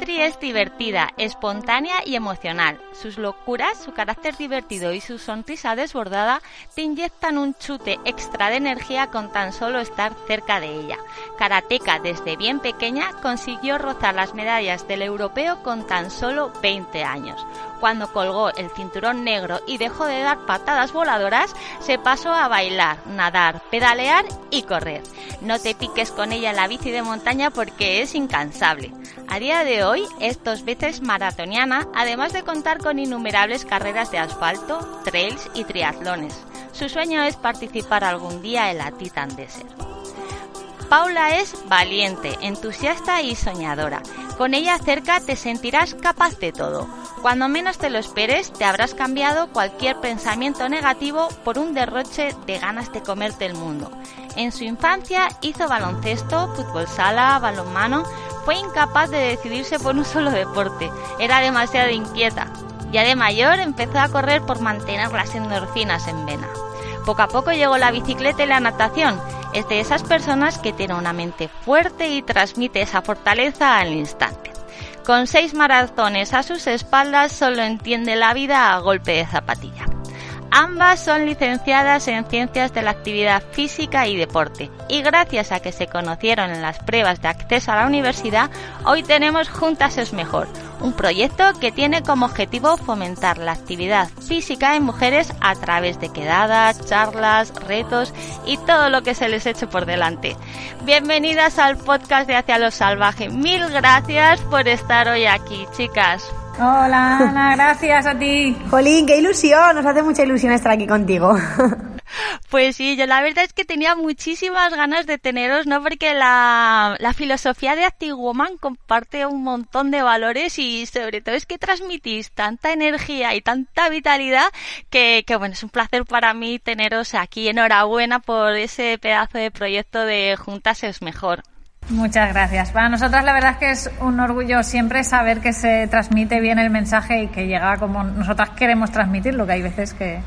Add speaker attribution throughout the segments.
Speaker 1: Patri es divertida, espontánea y emocional. Sus locuras, su carácter divertido y su sonrisa desbordada te inyectan un chute extra de energía con tan solo estar cerca de ella. Karateca desde bien pequeña consiguió rozar las medallas del europeo con tan solo 20 años. Cuando colgó el cinturón negro y dejó de dar patadas voladoras, se pasó a bailar, nadar, pedalear y correr. No te piques con ella la bici de montaña porque es incansable. A día de hoy es dos veces maratoniana, además de contar con innumerables carreras de asfalto, trails y triatlones. Su sueño es participar algún día en la Titan Desert. Paula es valiente, entusiasta y soñadora. Con ella cerca te sentirás capaz de todo. Cuando menos te lo esperes, te habrás cambiado cualquier pensamiento negativo por un derroche de ganas de comerte el mundo. En su infancia hizo baloncesto, fútbol sala, balonmano, fue incapaz de decidirse por un solo deporte, era demasiado inquieta. Ya de mayor empezó a correr por mantener las endorfinas en vena. Poco a poco llegó la bicicleta y la natación. Es de esas personas que tiene una mente fuerte y transmite esa fortaleza al instante. Con seis maratones a sus espaldas solo entiende la vida a golpe de zapatilla. Ambas son licenciadas en Ciencias de la Actividad Física y Deporte y gracias a que se conocieron en las pruebas de acceso a la universidad, hoy tenemos Juntas es Mejor, un proyecto que tiene como objetivo fomentar la actividad física en mujeres a través de quedadas, charlas, retos y todo lo que se les eche por delante. Bienvenidas al podcast de Hacia lo Salvaje. Mil gracias por estar hoy aquí, chicas.
Speaker 2: Hola Ana, gracias a ti.
Speaker 3: Jolín, qué ilusión, nos hace mucha ilusión estar aquí contigo.
Speaker 1: Pues sí, yo la verdad es que tenía muchísimas ganas de teneros, ¿no? Porque la, la filosofía de Active Woman comparte un montón de valores y sobre todo es que transmitís tanta energía y tanta vitalidad que, que bueno, es un placer para mí teneros aquí. Enhorabuena por ese pedazo de proyecto de Juntas es Mejor.
Speaker 2: Muchas gracias. Para nosotras la verdad es que es un orgullo siempre saber que se transmite bien el mensaje y que llega como nosotras queremos transmitirlo, que hay veces que,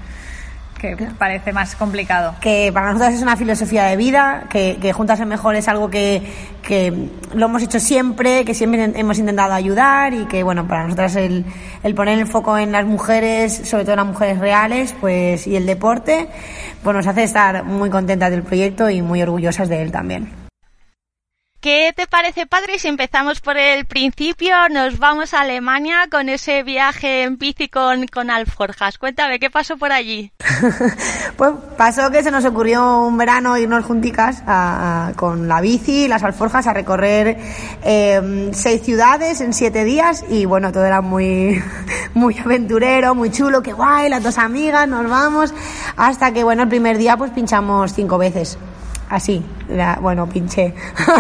Speaker 2: que parece más complicado.
Speaker 3: Que para nosotras es una filosofía de vida, que, que Juntas es Mejor es algo que, que, lo hemos hecho siempre, que siempre hemos intentado ayudar y que, bueno, para nosotras el, el poner el foco en las mujeres, sobre todo en las mujeres reales, pues y el deporte, pues nos hace estar muy contentas del proyecto y muy orgullosas de él también.
Speaker 1: ¿Qué te parece, padre, si empezamos por el principio? Nos vamos a Alemania con ese viaje en bici con, con Alforjas. Cuéntame, ¿qué pasó por allí?
Speaker 3: pues pasó que se nos ocurrió un verano irnos junticas a, con la bici, las Alforjas, a recorrer eh, seis ciudades en siete días y bueno, todo era muy, muy aventurero, muy chulo, qué guay, las dos amigas, nos vamos, hasta que bueno, el primer día pues pinchamos cinco veces así, la, bueno, pinché,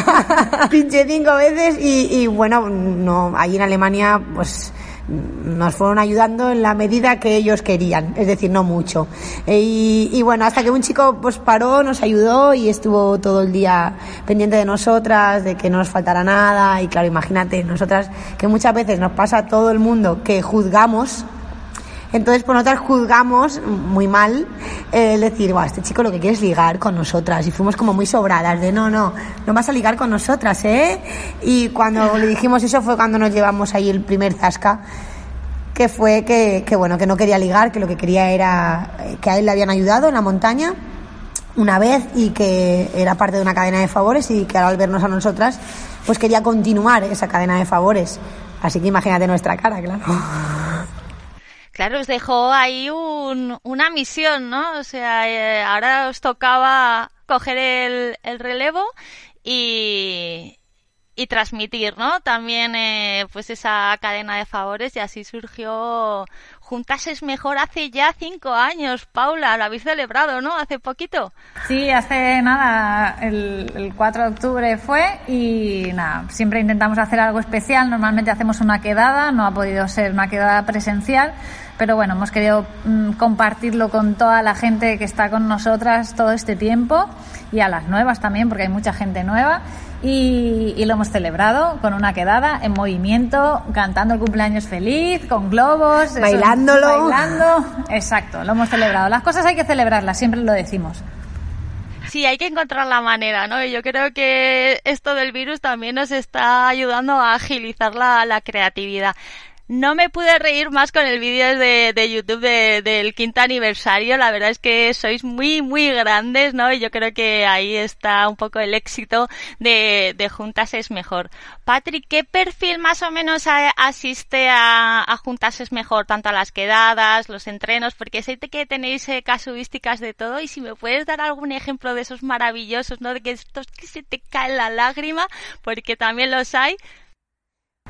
Speaker 3: pinché cinco veces y, y, bueno, no, allí en Alemania pues nos fueron ayudando en la medida que ellos querían, es decir, no mucho. Y, y, bueno, hasta que un chico pues paró, nos ayudó y estuvo todo el día pendiente de nosotras, de que no nos faltara nada y claro, imagínate, nosotras que muchas veces nos pasa a todo el mundo que juzgamos entonces, por nosotras juzgamos muy mal el decir, Buah, este chico lo que quiere es ligar con nosotras. Y fuimos como muy sobradas de, no, no, no vas a ligar con nosotras, ¿eh? Y cuando le dijimos eso fue cuando nos llevamos ahí el primer zasca que fue que, que, bueno, que no quería ligar, que lo que quería era que a él le habían ayudado en la montaña una vez y que era parte de una cadena de favores y que al vernos a nosotras, pues quería continuar esa cadena de favores. Así que imagínate nuestra cara, claro.
Speaker 1: Claro, os dejó ahí un, una misión, ¿no? O sea, eh, ahora os tocaba coger el, el relevo y, y transmitir, ¿no? También, eh, pues esa cadena de favores y así surgió Juntas es mejor hace ya cinco años. Paula, lo habéis celebrado, ¿no? Hace poquito.
Speaker 2: Sí, hace nada, el, el 4 de octubre fue y nada, siempre intentamos hacer algo especial. Normalmente hacemos una quedada, no ha podido ser una quedada presencial pero bueno, hemos querido mm, compartirlo con toda la gente que está con nosotras todo este tiempo y a las nuevas también, porque hay mucha gente nueva. Y, lo hemos celebrado con una quedada en movimiento, cantando el cumpleaños feliz, con globos,
Speaker 3: bailándolo.
Speaker 2: bailando. Exacto, lo hemos celebrado. Las cosas hay que celebrarlas, siempre lo decimos.
Speaker 1: Sí, hay que encontrar la manera, ¿no? Y yo creo que esto del virus también nos está ayudando a agilizar la, la creatividad. No me pude reír más con el vídeo de, de YouTube del quinto aniversario. La verdad es que sois muy, muy grandes, ¿no? Y yo creo que ahí está un poco el éxito de, de Juntas es Mejor. Patrick, ¿qué perfil más o menos asiste a, a, Juntas es Mejor? Tanto a las quedadas, los entrenos, porque sé que tenéis eh, casuísticas de todo y si me puedes dar algún ejemplo de esos maravillosos, ¿no? De que estos que se te cae la lágrima, porque también los hay.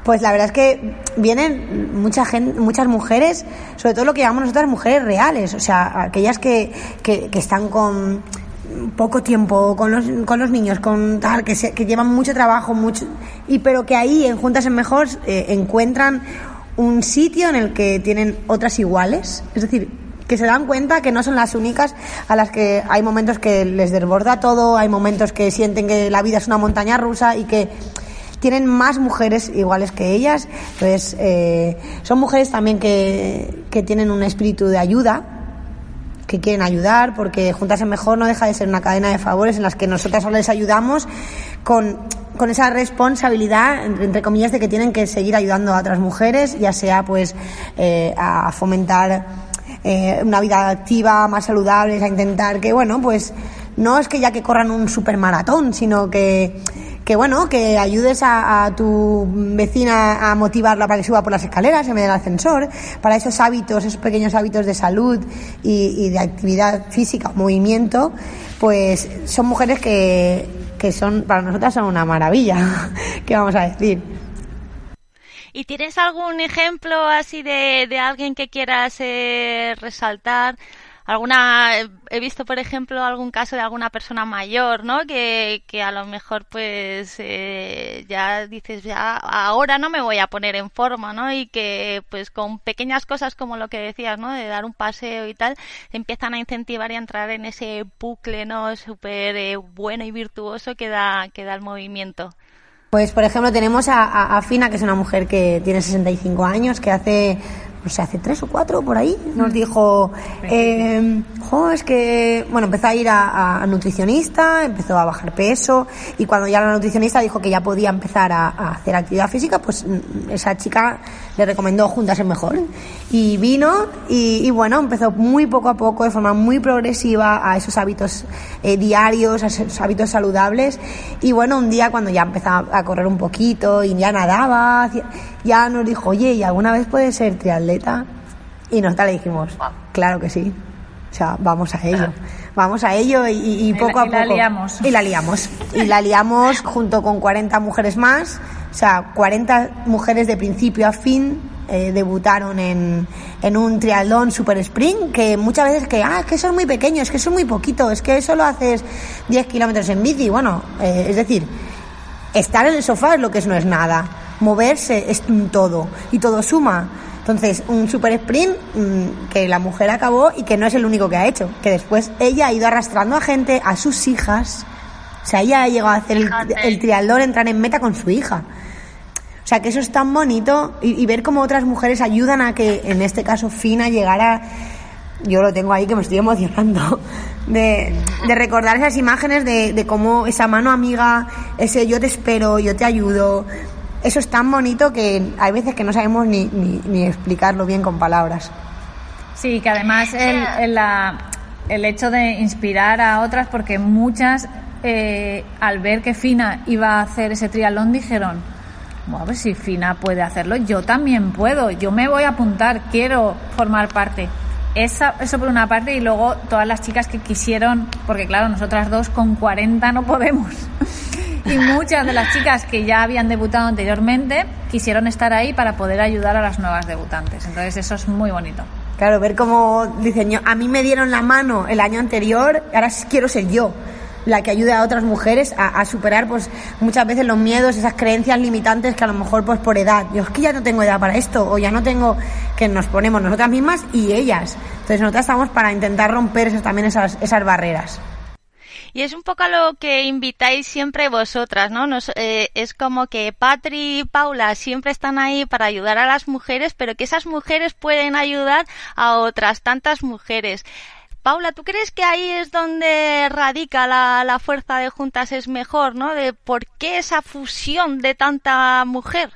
Speaker 3: Pues la verdad es que vienen mucha gente, muchas mujeres, sobre todo lo que llamamos nosotras mujeres reales, o sea, aquellas que, que, están con poco tiempo con los, con los niños, con tal, que, que llevan mucho trabajo, mucho, y pero que ahí en Juntas en Mejor eh, encuentran un sitio en el que tienen otras iguales, es decir, que se dan cuenta que no son las únicas a las que hay momentos que les desborda todo, hay momentos que sienten que la vida es una montaña rusa y que tienen más mujeres iguales que ellas. Entonces, eh, son mujeres también que, que tienen un espíritu de ayuda, que quieren ayudar, porque Juntas en Mejor no deja de ser una cadena de favores en las que nosotras les ayudamos con, con esa responsabilidad, entre comillas, de que tienen que seguir ayudando a otras mujeres, ya sea pues eh, a fomentar eh, una vida activa, más saludable, a intentar que, bueno, pues no es que ya que corran un supermaratón, sino que que bueno, que ayudes a, tu vecina a motivarla para que suba por las escaleras en vez del ascensor, para esos hábitos, esos pequeños hábitos de salud y, de actividad física, movimiento, pues son mujeres que, que son, para nosotras son una maravilla, ¿qué vamos a decir?
Speaker 1: ¿Y tienes algún ejemplo así de, de alguien que quieras eh, resaltar? Alguna he visto por ejemplo algún caso de alguna persona mayor no que, que a lo mejor pues eh, ya dices ya ahora no me voy a poner en forma no y que pues con pequeñas cosas como lo que decías no de dar un paseo y tal empiezan a incentivar y a entrar en ese bucle no súper eh, bueno y virtuoso que da que da el movimiento.
Speaker 3: Pues, por ejemplo, tenemos a, a, Fina, que es una mujer que tiene 65 años, que hace no sé, hace tres o cuatro por ahí, nos dijo, eh, es que, bueno, empezó a ir a, nutricionista, empezó a bajar peso y cuando ya la nutricionista dijo que ya podía empezar a, hacer actividad física, pues mm, esa chica le recomendó juntas en mejor. Y vino y, bueno, empezó muy poco a poco, de forma muy progresiva a esos hábitos eh, diarios, a esos hábitos saludables. Y bueno, un día cuando ya empezaba a correr un poquito y ya nadaba, ya nos dijo, oye, ¿y alguna vez puede ser triatleta? y nosotros le dijimos, claro que sí. O sea, vamos a ello. Vamos a ello y, poco a poco.
Speaker 2: Y la liamos.
Speaker 3: Y la liamos. Y la liamos junto con 40 mujeres más. O sea, 40 mujeres de principio a fin eh, debutaron en, en un triatlón super sprint que muchas veces que, ah, es que eso es muy pequeño, es que eso es muy poquito, es que solo haces 10 kilómetros en bici. Bueno, eh, es decir, estar en el sofá es lo que es, no es nada. Moverse es todo y todo suma. Entonces, un super sprint mm, que la mujer acabó y que no es el único que ha hecho, que después ella ha ido arrastrando a gente, a sus hijas. O sea, ella ha llegado a hacer el, triatlón, entrar en meta con su hija. O sea, que eso es tan bonito y, ver cómo otras mujeres ayudan a que, en este caso, Fina llegara. Yo lo tengo ahí que me estoy emocionando. De, recordar esas imágenes de, de cómo esa mano amiga, ese yo te espero, yo te ayudo, eso es tan bonito que hay veces que no sabemos ni, ni, explicarlo bien con palabras.
Speaker 2: Sí, que además el, el, hecho de inspirar a otras, porque muchas eh, al ver que Fina iba a hacer ese triatlón dijeron, bueno, pues si Fina puede hacerlo, yo también puedo, yo me voy a apuntar, quiero formar parte. Esa, eso por una parte y luego todas las chicas que quisieron, porque claro, nosotras dos con 40 no podemos. y muchas de las chicas que ya habían debutado anteriormente quisieron estar ahí para poder ayudar a las nuevas debutantes. Entonces eso es muy bonito.
Speaker 3: Claro, ver cómo dicen, a mí me dieron la mano el año anterior, ahora quiero ser yo la que ayude a otras mujeres a, superar pues muchas veces los miedos, esas creencias limitantes que a lo mejor pues por edad, yo es que ya no tengo edad para esto o ya no tengo que nos ponemos nosotras mismas y ellas. Entonces nosotras estamos para intentar romper esas, también esas, esas barreras.
Speaker 1: Y es un poco a lo que invitáis siempre vosotras, ¿no? Nos, eh, es como que Patri y Paula siempre están ahí para ayudar a las mujeres, pero que esas mujeres pueden ayudar a otras tantas mujeres. Paula, ¿tú crees que ahí es donde radica la, fuerza de Juntas es mejor, ¿no? De por qué esa fusión de tanta mujer.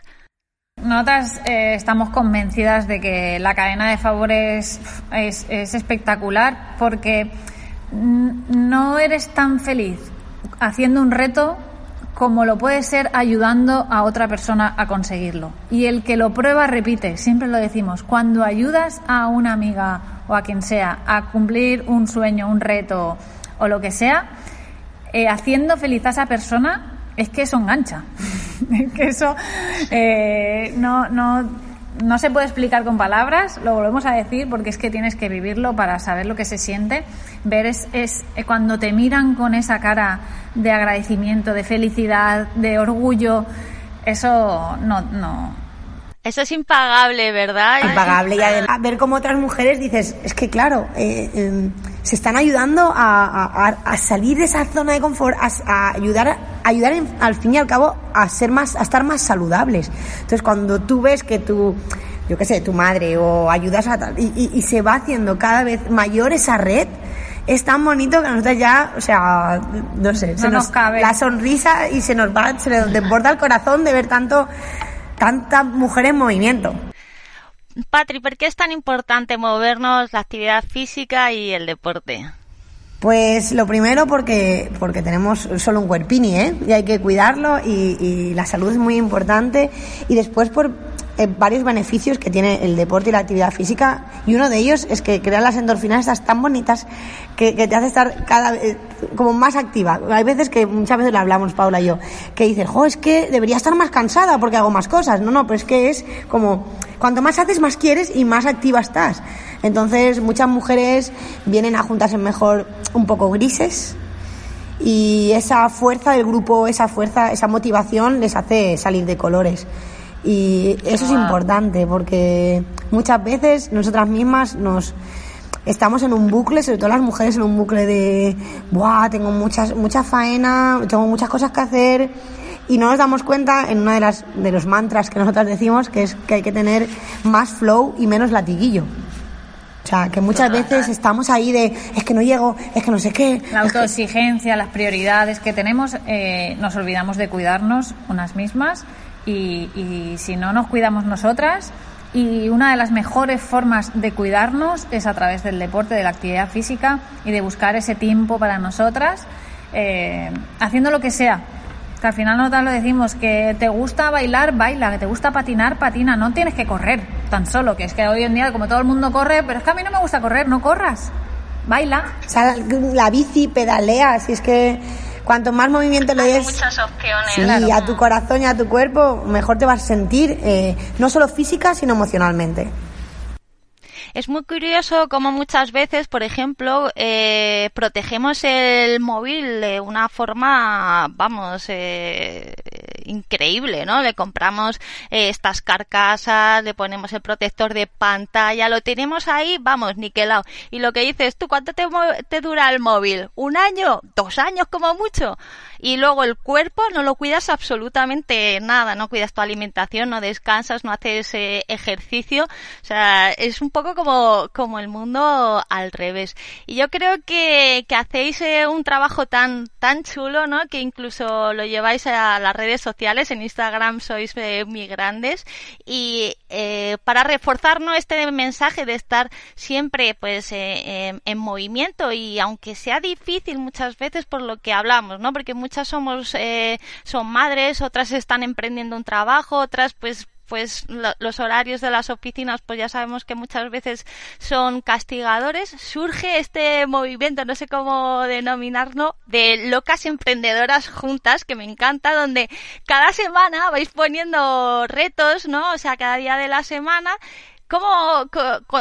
Speaker 2: Nosotras eh, estamos convencidas de que la cadena de favores es, es espectacular porque no eres tan feliz haciendo un reto como lo puede ser ayudando a otra persona a conseguirlo. Y el que lo prueba repite, siempre lo decimos, cuando ayudas a una amiga o a quien sea a cumplir un sueño, un reto o lo que sea, eh, haciendo feliz a esa persona, es que eso engancha. es que eso eh, no, no, no se puede explicar con palabras, lo volvemos a decir porque es que tienes que vivirlo para saber lo que se siente. Ver es, es eh, cuando te miran con esa cara de agradecimiento, de felicidad, de orgullo, eso no, no,
Speaker 1: eso es impagable, ¿verdad?
Speaker 3: Impagable. Y además, ver cómo otras mujeres dices, es que claro, eh, em, se están ayudando a, salir de esa zona de confort, a, ayudar, ayudar al fin y al cabo a ser más, a estar más saludables. Entonces, cuando tú ves que tu, yo qué sé, tu madre o ayudas a tal, y, se va haciendo cada vez mayor esa red, es tan bonito que a nosotros ya, o sea, no sé, se nos, cabe. la sonrisa y se nos va, se nos desborda el corazón de ver tanto tanta mujer en movimiento.
Speaker 1: Patri, ¿por qué es tan importante movernos la actividad física y el deporte?
Speaker 3: Pues lo primero porque, porque tenemos solo un cuerpini, ¿eh? Y hay que cuidarlo y, y la salud es muy importante. Y después por eh, varios beneficios que tiene el deporte y la actividad física y uno de ellos es que crea las endorfinas estas tan bonitas que, te hace estar cada vez como más activa. Hay veces que muchas veces lo hablamos Paula y yo, que dices, jo, es que debería estar más cansada porque hago más cosas. No, no, pero es que es como cuanto más haces, más quieres y más activa estás. Entonces, muchas mujeres vienen a juntarse mejor un poco grises, y esa fuerza del grupo, esa fuerza, esa motivación les hace salir de colores. Y eso es importante porque muchas veces nosotras mismas nos estamos en un bucle, sobre todo las mujeres en un bucle de, ¡buah! Tengo muchas, mucha faena, tengo muchas cosas que hacer y no nos damos cuenta en uno de, las, de los mantras que nosotras decimos que es que hay que tener más flow y menos latiguillo. O sea, que muchas veces estamos ahí de, es que no llego, es que no sé qué.
Speaker 2: La autoexigencia, las prioridades que tenemos, eh, nos olvidamos de cuidarnos unas mismas y, si no nos cuidamos nosotras, y una de las mejores formas de cuidarnos es a través del deporte, de la actividad física y de buscar ese tiempo para nosotras, eh, haciendo lo que sea. Que al final nosotras lo decimos, que te gusta bailar, baila, que te gusta patinar, patina, no tienes que correr tan solo, que es que hoy en día como todo el mundo corre, pero es que a mí no me gusta correr, no corras, baila.
Speaker 3: O sea, la bici, pedalea, si es que cuanto más movimiento le des
Speaker 1: muchas opciones.
Speaker 3: a tu corazón y a tu cuerpo, mejor te vas a sentir, eh, no solo física, sino emocionalmente.
Speaker 1: Es muy curioso cómo muchas veces, por ejemplo, eh, protegemos el móvil de una forma, vamos, eh, increíble, ¿no? Le compramos eh, estas carcasas, le ponemos el protector de pantalla, lo tenemos ahí, vamos, niquelado. Y lo que dices tú, ¿cuánto te, te dura el móvil? ¿Un año? ¿Dos años como mucho? Y luego el cuerpo no lo cuidas absolutamente nada, no cuidas tu alimentación, no descansas, no haces eh, ejercicio, o sea, es un poco como, como el mundo al revés. Y yo creo que, que hacéis eh, un trabajo tan, tan chulo, ¿no? Que incluso lo lleváis a las redes sociales, en Instagram sois eh, muy grandes y para reforzar este mensaje de estar siempre pues en movimiento y aunque sea difícil muchas veces por lo que hablamos, ¿no? Porque somos, eh, son madres, otras están emprendiendo un trabajo, otras pues pues los horarios de las oficinas, pues ya sabemos que muchas veces son castigadores, surge este movimiento, no sé cómo denominarlo, de locas emprendedoras juntas, que me encanta, donde cada semana vais poniendo retos, ¿no? O sea, cada día de la semana ¿Cómo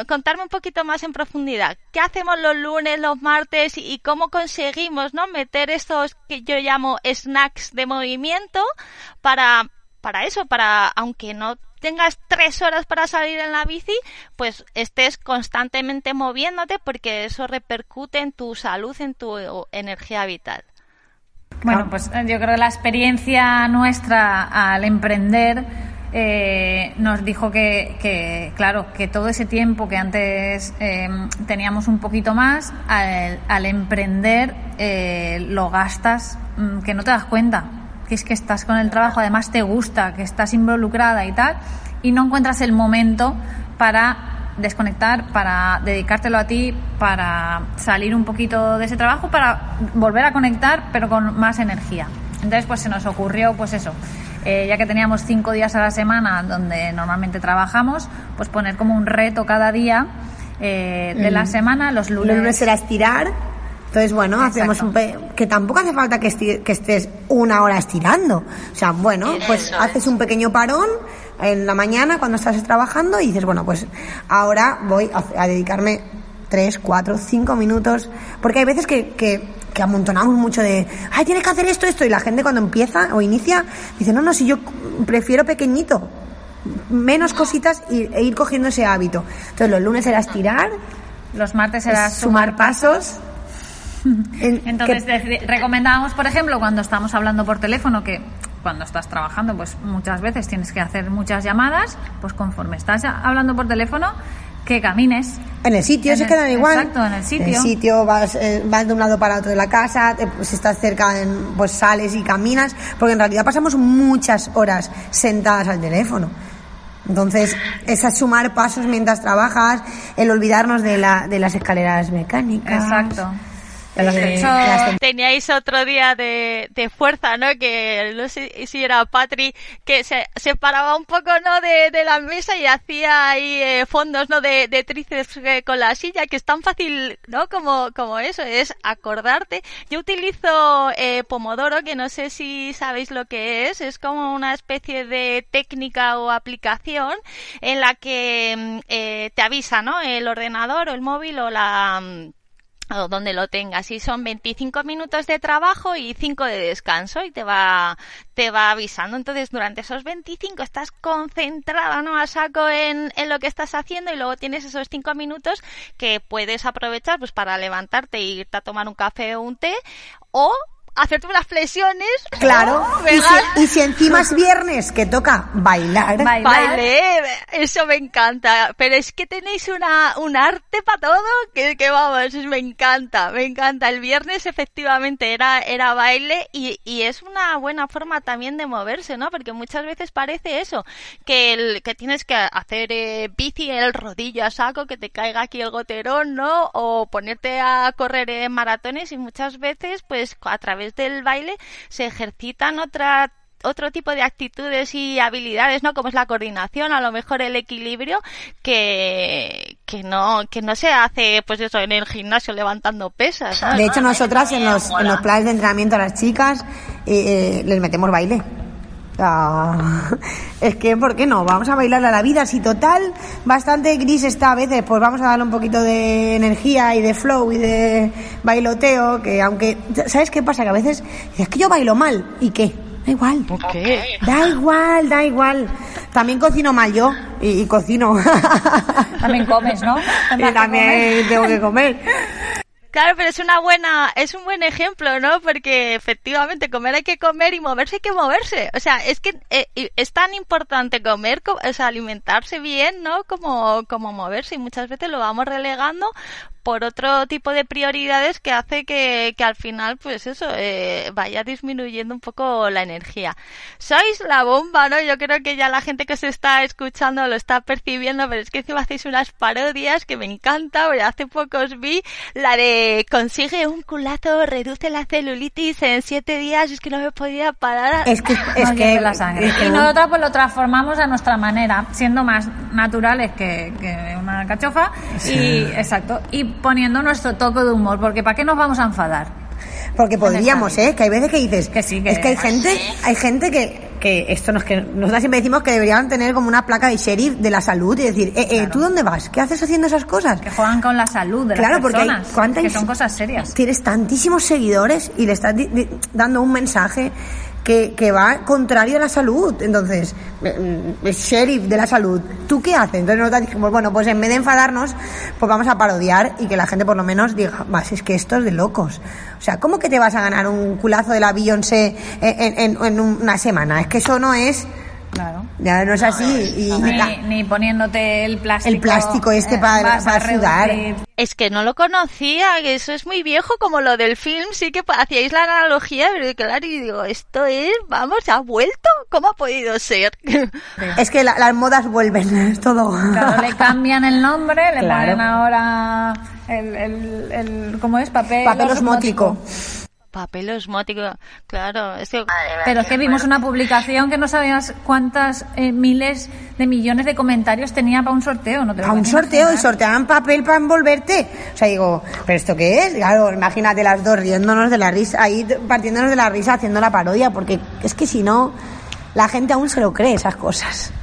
Speaker 1: contarme un poquito más en profundidad? ¿Qué hacemos los lunes, los martes y cómo conseguimos no meter estos que yo llamo snacks de movimiento para para eso, para aunque no tengas tres horas para salir en la bici, pues estés constantemente moviéndote porque eso repercute en tu salud, en tu energía vital.
Speaker 2: Bueno, pues yo creo que la experiencia nuestra al emprender eh, nos dijo que, claro, que todo ese tiempo que antes eh, teníamos un poquito más, al, emprender eh, lo gastas mm, que no te das cuenta, que es que estás con el trabajo, además te gusta, que estás involucrada y tal, y no encuentras el momento para desconectar, para dedicártelo a ti, para salir un poquito de ese trabajo, para volver a conectar, pero con más energía. Entonces, pues se nos ocurrió, pues eso, eh, ya que teníamos cinco días a la semana donde normalmente trabajamos, pues poner como un reto cada día eh, de la semana, los lunes.
Speaker 3: Los lunes era estirar. Entonces, bueno, hacemos un que tampoco hace falta que, que, estés una hora estirando. O sea, bueno, pues haces un pequeño parón en la mañana cuando estás trabajando y dices, bueno, pues ahora voy a, dedicarme tres, cuatro, cinco minutos. Porque hay veces que, que que amontonamos mucho de, ay, tienes que hacer esto, esto, y la gente cuando empieza o inicia dice, no, no, si yo prefiero pequeñito, menos cositas e ir cogiendo ese hábito. Entonces los lunes era estirar,
Speaker 2: los martes era sumar, pasos. Entonces recomendamos, por ejemplo, cuando estamos hablando por teléfono, que cuando estás trabajando, pues muchas veces tienes que hacer muchas llamadas, pues conforme estás hablando por teléfono, que camines.
Speaker 3: En el sitio se quedan igual.
Speaker 2: Exacto, en el sitio.
Speaker 3: En el sitio vas, eh, vas de un lado para otro de la casa, pues estás cerca, pues sales y caminas, porque en realidad pasamos muchas horas sentadas al teléfono. Entonces, es sumar pasos mientras trabajas, el olvidarnos de, la, de las escaleras mecánicas.
Speaker 2: Exacto.
Speaker 1: Teníais otro día de, de, fuerza, ¿no? Que no sé si era Patri, que se, se paraba un poco, ¿no? De, de la mesa y hacía ahí eh, fondos, ¿no? De, de tríceps eh, con la silla, que es tan fácil, ¿no? Como, como eso, es acordarte. Yo utilizo eh, Pomodoro, que no sé si sabéis lo que es, es como una especie de técnica o aplicación en la que mm, eh, te avisa, ¿no? El ordenador o el móvil o la mm, o donde lo tengas. Y son 25 minutos de trabajo y 5 de descanso y te va te va avisando. Entonces durante esos 25 estás concentrada no a saco en, en lo que estás haciendo y luego tienes esos 5 minutos que puedes aprovechar pues para levantarte e irte a tomar un café o un té o hacerte unas flexiones.
Speaker 3: Claro. y, si, encima es viernes que toca bailar.
Speaker 1: Bailar. eso me encanta. Pero es que tenéis una, un arte para todo que, que vamos, me encanta, me encanta. El viernes efectivamente era, era baile y, y es una buena forma también de moverse, ¿no? Porque muchas veces parece eso, que, el, que tienes que hacer eh, bici el rodillo a saco, que te caiga aquí el goterón, ¿no? O ponerte a correr en maratones y muchas veces pues a través del baile se ejercitan otra otro tipo de actitudes y habilidades, ¿no? Como es la coordinación, a lo mejor el equilibrio, que, que no, que no se hace, pues eso, en el gimnasio levantando pesas.
Speaker 3: De hecho, nosotras en los, en los planes de entrenamiento a las chicas, eh, les metemos baile. Ah, es que, ¿por qué no? Vamos a bailar a la vida. Si total, bastante gris está a veces, pues vamos a darle un poquito de energía y de flow y de bailoteo. Que aunque, ¿sabes qué pasa? Que a veces es que yo bailo mal. ¿Y qué? Da igual.
Speaker 1: ¿Por qué?
Speaker 3: Da igual, da igual. También cocino mal yo y, cocino.
Speaker 2: También comes, ¿no?
Speaker 3: Y también tengo que comer.
Speaker 1: Claro, pero es una buena, es un buen ejemplo, ¿no? Porque efectivamente comer hay que comer y moverse hay que moverse. O sea, es que eh, es tan importante comer, o sea, alimentarse bien, ¿no? Como, como moverse y muchas veces lo vamos relegando por otro tipo de prioridades que hace que, que al final, pues eso, eh, vaya disminuyendo un poco la energía. Sois la bomba, ¿no? Yo creo que ya la gente que se está escuchando lo está percibiendo, pero es que encima hacéis unas parodias que me encanta, porque hace poco os vi la de consigue un culazo, reduce la celulitis en siete días, es que no me podía parar.
Speaker 3: Es que, es que
Speaker 2: la sangre.
Speaker 3: es que
Speaker 2: Y nosotros pues lo transformamos a nuestra manera, siendo más naturales que, que una cachofa y exacto, y poniendo nuestro toque de humor, porque ¿para qué nos vamos a enfadar?
Speaker 3: Porque podríamos, ¿eh? Que hay veces que dices.
Speaker 2: Que sí, que-
Speaker 3: Es que hay gente, hay gente que, que esto nos que nosotros siempre decimos que deberían tener como una placa de sheriff de la salud y decir, eh, eh, ¿tú dónde vas? ¿Qué haces haciendo esas cosas?
Speaker 2: Que juegan con la salud de
Speaker 3: Claro,
Speaker 2: las
Speaker 3: porque hay,
Speaker 2: personas,
Speaker 3: ¿cuánta
Speaker 2: que son cosas serias.
Speaker 3: Tienes tantísimos seguidores y le estás di- di- dando un mensaje que, que va contrario a la salud. Entonces, eh, mm, sheriff de la salud. ¿Tú qué haces? Entonces nosotros dijimos, bueno, pues en vez de enfadarnos, pues vamos a parodiar y que la gente por lo menos diga, vas, es que esto es de locos. O sea, ¿cómo que te vas a ganar un culazo de la Beyoncé en, en- en una semana? Es que eso no es,
Speaker 2: Claro.
Speaker 3: ya no es así. Y
Speaker 2: Ni, poniéndote el plástico.
Speaker 3: El plástico este para-
Speaker 2: vas a
Speaker 3: para sudar.
Speaker 1: Es que no lo conocía, que eso es muy viejo como lo del film, sí que hacíais la analogía, pero claro, y digo, esto es, vamos, ha vuelto, ¿cómo ha podido ser?
Speaker 3: es que la- las modas vuelven, es todo.
Speaker 2: Claro, le cambian el nombre, le
Speaker 3: Claro.
Speaker 2: ponen ahora el, el, el- ¿cómo es? Papel,
Speaker 3: Papel osmótico.
Speaker 1: Papel osmótico, claro, es que
Speaker 2: Pero es que vimos una publicación que no sabías cuántas eh, miles de millones de comentarios tenía para un sorteo, ¿no te lo
Speaker 3: a un sorteo y sorteaban papel para envolverte. O sea, digo, ¿pero esto qué es? Claro, imagínate las dos riéndonos de la risa, ahí partiéndonos de la risa haciendo la parodia, porque es que si no, la gente aún se lo cree esas cosas.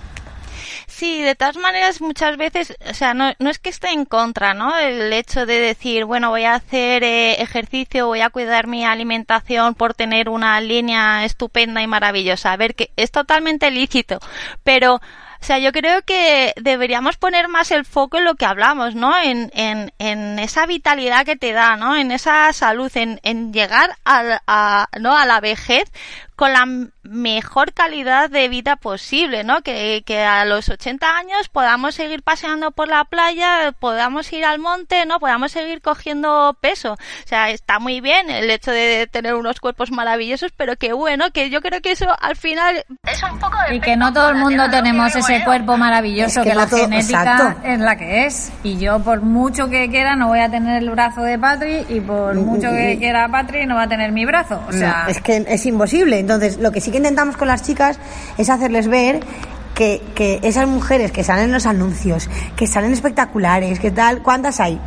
Speaker 1: Sí, de todas maneras, muchas veces, o sea, no, no es que esté en contra, ¿no? El hecho de decir, bueno, voy a hacer eh, ejercicio, voy a cuidar mi alimentación por tener una línea estupenda y maravillosa. A ver, que es totalmente lícito, pero, o sea, yo creo que deberíamos poner más el foco en lo que hablamos, ¿no? En, en, en esa vitalidad que te da, ¿no? En esa salud, en, en llegar a, a, ¿no? a la vejez con la mejor calidad de vida posible, ¿no? Que, que a los 80 años podamos seguir paseando por la playa, podamos ir al monte, ¿no? Podamos seguir cogiendo peso. O sea, está muy bien el hecho de tener unos cuerpos maravillosos, pero que bueno, que yo creo que eso al final es un poco de
Speaker 2: Y que no todo el mundo tenemos ese cuerpo maravilloso,
Speaker 3: Es que
Speaker 2: la
Speaker 3: todo-
Speaker 2: genética
Speaker 3: exacto.
Speaker 2: es la que es. Y yo, por mucho que quiera, no voy a tener el brazo de Patri, y por mucho que quiera Patri, no va a tener mi brazo. O sea,
Speaker 3: No, es que es imposible. Entonces, lo que sí que intentamos con las chicas es hacerles ver que, que esas mujeres que salen en los anuncios, que salen espectaculares, que tal, ¿cuántas hay?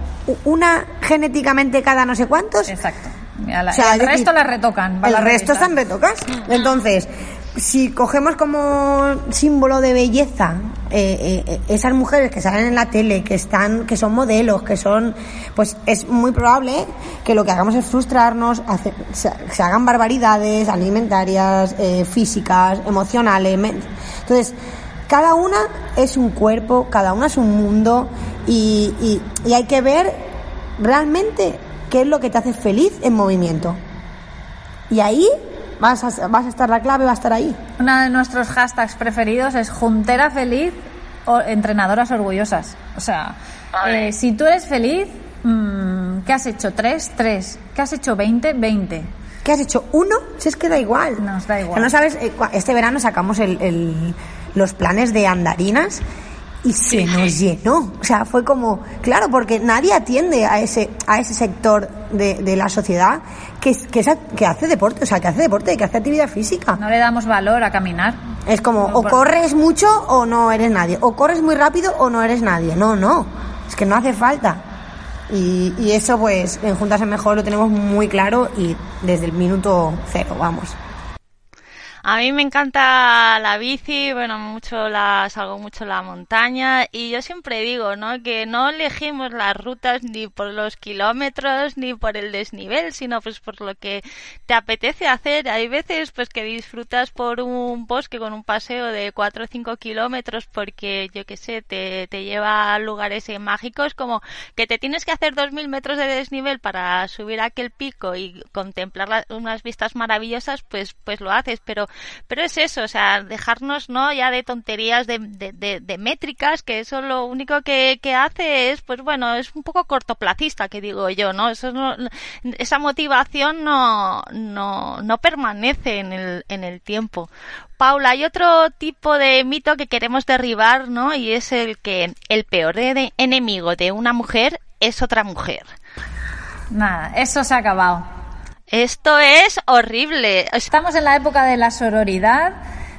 Speaker 3: Una genéticamente cada no sé cuántos.
Speaker 2: exacto. La-
Speaker 3: O sea,
Speaker 2: el
Speaker 3: es
Speaker 2: resto
Speaker 3: decir,
Speaker 2: la retocan.
Speaker 3: El
Speaker 2: las
Speaker 3: resto están retocas. Entonces, si cogemos como símbolo de belleza eh, eh, esas mujeres que salen en la tele, que están, que son modelos, que son, pues es muy probable que lo que hagamos es frustrarnos, se, hagan barbaridades alimentarias, eh, físicas, emocionales. Entonces, cada una es un cuerpo, cada una es un mundo y, y- y hay que ver realmente qué es lo que te hace feliz en movimiento. Y ahí vas a, vas a estar la clave, va a estar ahí.
Speaker 2: Uno de nuestros hashtags preferidos es Juntera Feliz o Entrenadoras Orgullosas. O sea, eh, si tú eres feliz, mm, ¿qué has hecho? ¿Tres? Tres. ¿Qué has hecho? ¿Veinte? Veinte.
Speaker 3: ¿Qué has hecho? ¿Uno? Si es que da igual.
Speaker 2: Nos da igual.
Speaker 3: O sea, no sabes, eh, este verano sacamos el, el- los planes de andarinas y se nos llenó. O sea, fue como, claro, porque nadie atiende a ese, a ese sector de, de la sociedad que, es- que, es- que hace deporte, o sea, que hace deporte, que hace actividad física.
Speaker 2: No le damos valor a caminar.
Speaker 3: Es como,
Speaker 2: No,
Speaker 3: o
Speaker 2: por-
Speaker 3: corres mucho o no eres nadie. O corres muy rápido o no eres nadie. No, no. Es que no hace falta. Y, y eso, pues, en Juntas es Mejor lo tenemos muy claro y desde el minuto cero, vamos.
Speaker 1: A mí me encanta la bici, bueno, mucho la, salgo mucho la montaña y yo siempre digo, ¿no? Que no elegimos las rutas ni por los kilómetros ni por el desnivel, sino pues por lo que te apetece hacer. Hay veces pues que disfrutas por un bosque con un paseo de 4 o 5 kilómetros porque, yo qué sé, te, te lleva a lugares mágicos como que te tienes que hacer 2.000 metros de desnivel para subir a aquel pico y contemplar la- unas vistas maravillosas, pues, pues lo haces, pero Pero es eso, o sea, dejarnos no ya de tonterías, de, métricas, que eso lo único que, que, hace es, pues bueno, es un poco cortoplacista, que digo yo, ¿no? Eso no, esa motivación no, no, no permanece en el, en el tiempo. Paula, hay otro tipo de mito que queremos derribar, ¿no? Y es el que el peor enemigo de una mujer es otra mujer.
Speaker 2: Nada, eso se ha acabado.
Speaker 1: Esto es horrible.
Speaker 2: Estamos en la época de la sororidad,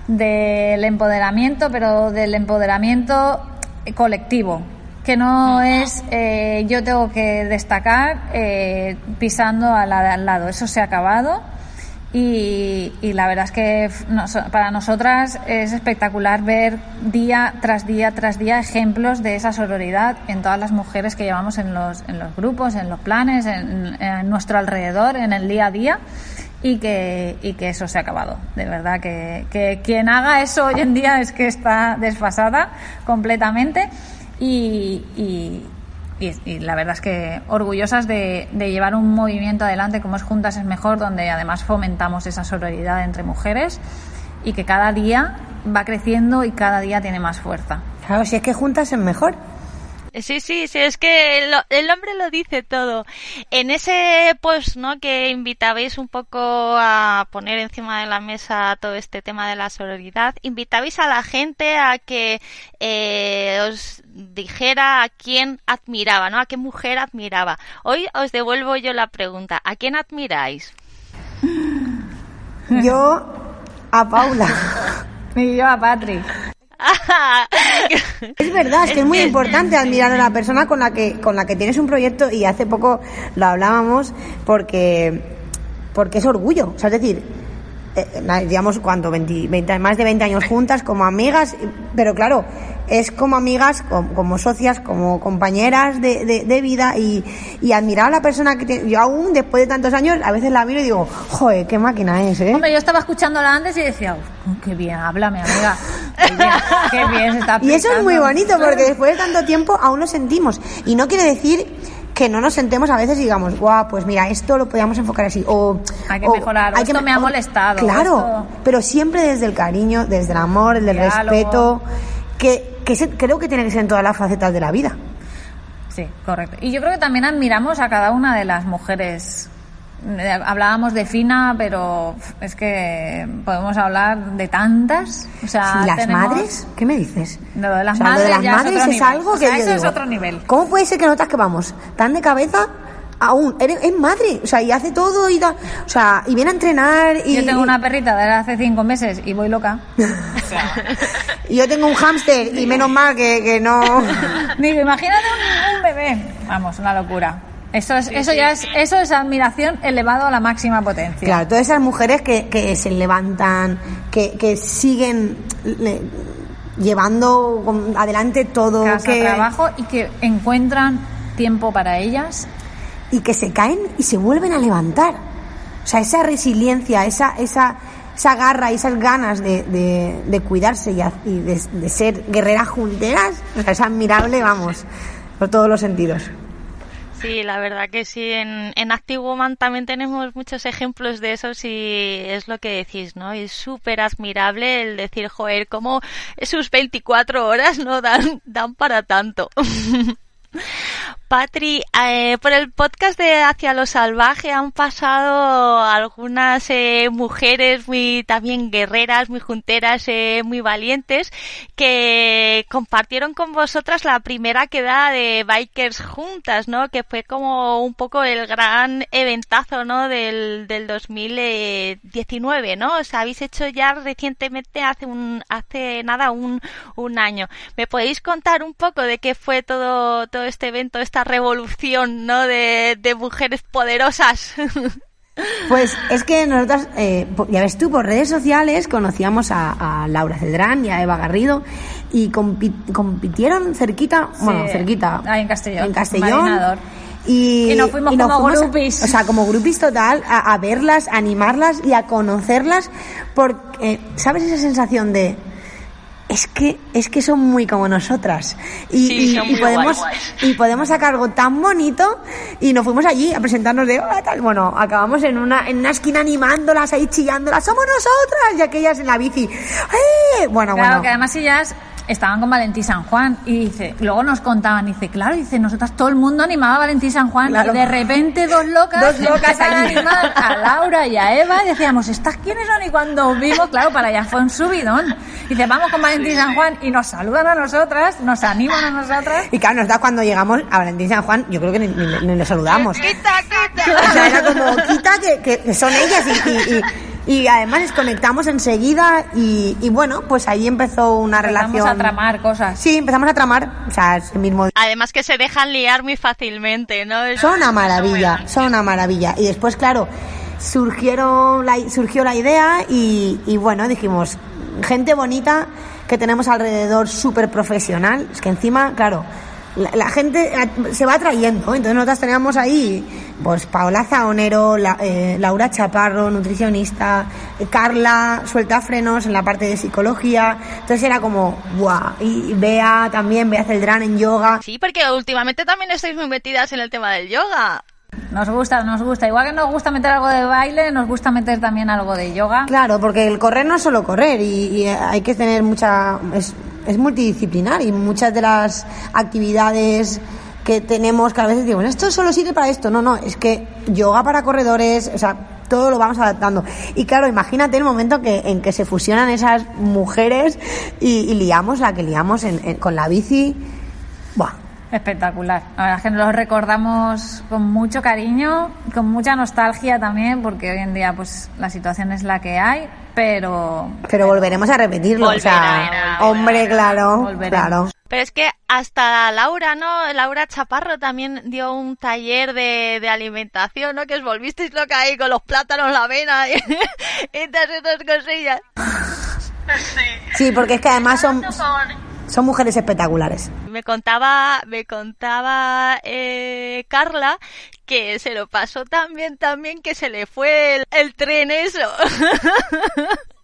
Speaker 2: del empoderamiento, pero del empoderamiento colectivo, que no es eh, yo tengo que destacar eh, pisando al lado. Eso se ha acabado y, la verdad es que para nosotras es espectacular ver día tras día tras día ejemplos de esa sororidad en todas las mujeres que llevamos en los, en los grupos, en los planes, en, nuestro alrededor, en el día a día y que, y que eso se ha acabado. De verdad que, que quien haga eso hoy en día es que está desfasada completamente y, la verdad es que orgullosas de, llevar un movimiento adelante como es Juntas es Mejor, donde además fomentamos esa sororidad entre mujeres y que cada día va creciendo y cada día tiene más fuerza.
Speaker 3: Claro, si es que Juntas es Mejor.
Speaker 1: Sí, sí, sí, es que el, hombre lo dice todo. En ese post, ¿no? Que invitabais un poco a poner encima de la mesa todo este tema de la sororidad, invitabais a la gente a que eh, os dijera a quién admiraba, ¿no? A qué mujer admiraba. Hoy os devuelvo yo la pregunta, ¿a quién admiráis?
Speaker 3: Yo a Paula.
Speaker 2: y yo a Patrick.
Speaker 3: es verdad, es que es muy importante admirar a la persona con la que con la que tienes un proyecto y hace poco lo hablábamos porque porque es orgullo, o sea, es decir, eh, digamos cuánto, 20, más de 20 años juntas como amigas, pero claro, es como amigas, como, socias, como compañeras de, de, vida y, y, admirar a la persona que tiene. Yo aún, después de tantos años, a veces la miro y digo, joder, qué máquina es, ¿eh?
Speaker 2: Hombre, yo estaba escuchándola antes y decía, qué bien, háblame, amiga. Qué bien, se está
Speaker 3: Y eso es muy bonito porque después de tanto tiempo aún lo sentimos. Y no quiere decir que no nos sentemos a veces y digamos, guau, pues mira, esto lo podíamos enfocar así. O,
Speaker 2: hay que mejorar, esto me ha molestado.
Speaker 3: Claro, pero siempre desde el cariño, desde el amor, desde el respeto, que que creo que tiene que ser en todas las facetas de la vida.
Speaker 2: Sí, correcto. Y yo creo que también admiramos a cada una de las mujeres. Hablábamos de Fina, pero es que podemos hablar de tantas. O sea,
Speaker 3: ¿Y las madres? ¿Qué me dices?
Speaker 2: Lo de las madres, de las madres es, algo que eso es otro nivel.
Speaker 3: ¿Cómo puede ser que notas que vamos tan de cabeza aún es madre, o sea, y hace todo y da, o sea, y viene a entrenar y
Speaker 2: Yo tengo una perrita de hace cinco meses y voy loca.
Speaker 3: y yo tengo un hámster y menos mal que, que no.
Speaker 2: Digo, imagínate un, bebé, vamos, una locura. Eso es, eso ya es, eso es admiración elevado a la máxima potencia.
Speaker 3: Claro, todas esas mujeres que, que se levantan, que, que siguen llevando adelante todo,
Speaker 2: que trabajo y que encuentran tiempo para ellas
Speaker 3: y que se caen y se vuelven a levantar. O sea, esa resiliencia, esa, esa, esa garra y esas ganas de, de, cuidarse y, de, ser guerreras junteras, o sea, es admirable, vamos, por todos los sentidos.
Speaker 1: Sí, la verdad que sí. En, en también tenemos muchos ejemplos de eso, si es lo que decís, ¿no? Es súper admirable el decir, joder, cómo sus 24 horas no dan, dan para tanto. Patri, eh, por el podcast de Hacia lo Salvaje han pasado algunas eh, mujeres muy también guerreras, muy junteras, eh, muy valientes, que compartieron con vosotras la primera queda de Bikers Juntas, ¿no? Que fue como un poco el gran eventazo, ¿no? Del, del 2019, ¿no? O sea, habéis hecho ya recientemente, hace un, hace nada, un, un año. ¿Me podéis contar un poco de qué fue todo, todo este evento, esta revolución, ¿no? De, mujeres poderosas.
Speaker 3: Pues es que nosotras, eh, ya ves tú, por redes sociales conocíamos a, Laura Cedrán y a Eva Garrido y compitieron cerquita, bueno, cerquita.
Speaker 2: en Castellón.
Speaker 3: En Castellón.
Speaker 2: Y, nos fuimos como grupis.
Speaker 3: o sea, como grupis total, a, a, verlas, a animarlas y a conocerlas, porque, ¿sabes esa sensación de es que es que son muy como nosotras. Y,
Speaker 1: Sí,
Speaker 3: y-
Speaker 1: son
Speaker 3: y
Speaker 1: muy
Speaker 3: podemos y podemos sacar algo tan bonito y nos fuimos allí a presentarnos de hola tal. Bueno acabamos en una en una esquina animándolas ahí chillándolas somos nosotras y aquellas en la bici. ¡Eh! bueno
Speaker 2: Claro,
Speaker 3: bueno.
Speaker 2: que además ellas estaban con Valentín San Juan y dice, luego nos contaban, dice, claro, dice, nosotras todo el mundo animaba a Valentín San Juan
Speaker 3: Claro.
Speaker 2: y de repente dos locas,
Speaker 3: Dos locas
Speaker 2: a animar a Laura y a Eva y decíamos, ¿estas quiénes son? Y cuando vimos, claro, para allá fue un subidón. Dice, vamos con Valentín San Juan y nos saludan a nosotras, nos animan a nosotras.
Speaker 3: y claro nos da cuando llegamos a Valentín San Juan yo creo que ni, ni- ni le saludamos
Speaker 1: Quita, quita.
Speaker 3: O sea, era como, quita que, que- que son ellas y, y- y- y además les conectamos enseguida y, y bueno, pues ahí empezó una
Speaker 2: Empezamos
Speaker 3: relación.
Speaker 2: a tramar cosas.
Speaker 3: Sí, empezamos a tramar, o sea, ese mismo
Speaker 1: Además que se dejan liar muy fácilmente, ¿no? Es-
Speaker 3: son una maravilla, son una maravilla. Y después, claro, surgieron la, surgió la idea y, y bueno, dijimos, gente bonita que tenemos alrededor súper profesional, es que encima, claro, la, la gente eh, se va atrayendo, entonces nosotras teníamos ahí, pues Paola Zaonero, la- eh, Laura Chaparro, nutricionista, eh, Carla, suelta frenos en la parte de psicología, entonces era como, guau, y Bea también, Bea Celdrán en yoga,
Speaker 1: Sí, porque últimamente también estáis muy metidas en el tema del yoga.
Speaker 2: Nos gusta, nos gusta. Igual que nos gusta meter algo de baile, nos gusta meter también algo de yoga.
Speaker 3: Claro, porque el correr no es solo correr y, y hay que tener mucha... Es, es multidisciplinar y muchas de las actividades que tenemos que a veces digo, esto solo sirve para esto. No, no, es que yoga para corredores, o sea, todo lo vamos adaptando. Y claro, imagínate el momento que, en que se fusionan esas mujeres y, liamos la que liamos en- con la bici. Buah,
Speaker 2: Espectacular. La verdad es que los recordamos con mucho cariño, con mucha nostalgia también, porque hoy en día pues la situación es la que hay, pero
Speaker 3: pero volveremos a repetirlo. o sea,
Speaker 1: Volverá,
Speaker 3: hombre, claro,
Speaker 2: volverá.
Speaker 3: claro.
Speaker 1: Pero es que hasta Laura, ¿no? Laura Chaparro también dio un taller de, de alimentación, ¿no? Que os volvisteis loca ahí con los plátanos, la avena y, y todas esas cosillas.
Speaker 3: Sí, porque es que además son, son mujeres espectaculares.
Speaker 1: Me contaba, me contaba eh, Carla que se lo pasó también, también que se le fue el, tren eso.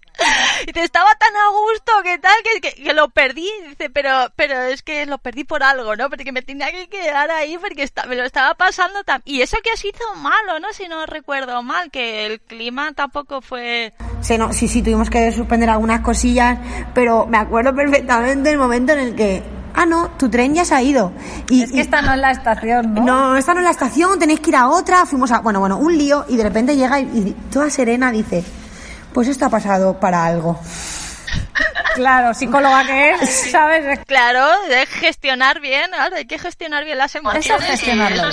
Speaker 1: Y te estaba tan a gusto que tal que, que, que lo perdí, dice, pero pero es que lo perdí por algo, ¿no? Porque me tenía que quedar ahí porque me lo estaba pasando tan... Y eso que os hizo malo, ¿no? Si no recuerdo mal, que el clima tampoco fue...
Speaker 3: Sí, no, sí, sí, tuvimos que suspender algunas cosillas, pero me acuerdo perfectamente el momento en el que, ah, no, tu tren ya se ha ido. Y,
Speaker 2: es que esta no es la estación, ¿no?
Speaker 3: no, esta no es la estación, tenéis que ir a otra, fuimos a, bueno, bueno, un lío, y de repente llega y, y toda serena dice, pues esto ha pasado para algo.
Speaker 2: Claro, psicóloga que es, ¿sabes?
Speaker 1: Claro, de gestionar bien, claro, hay que gestionar bien las
Speaker 2: Eso
Speaker 1: emociones.
Speaker 2: es gestionarlo.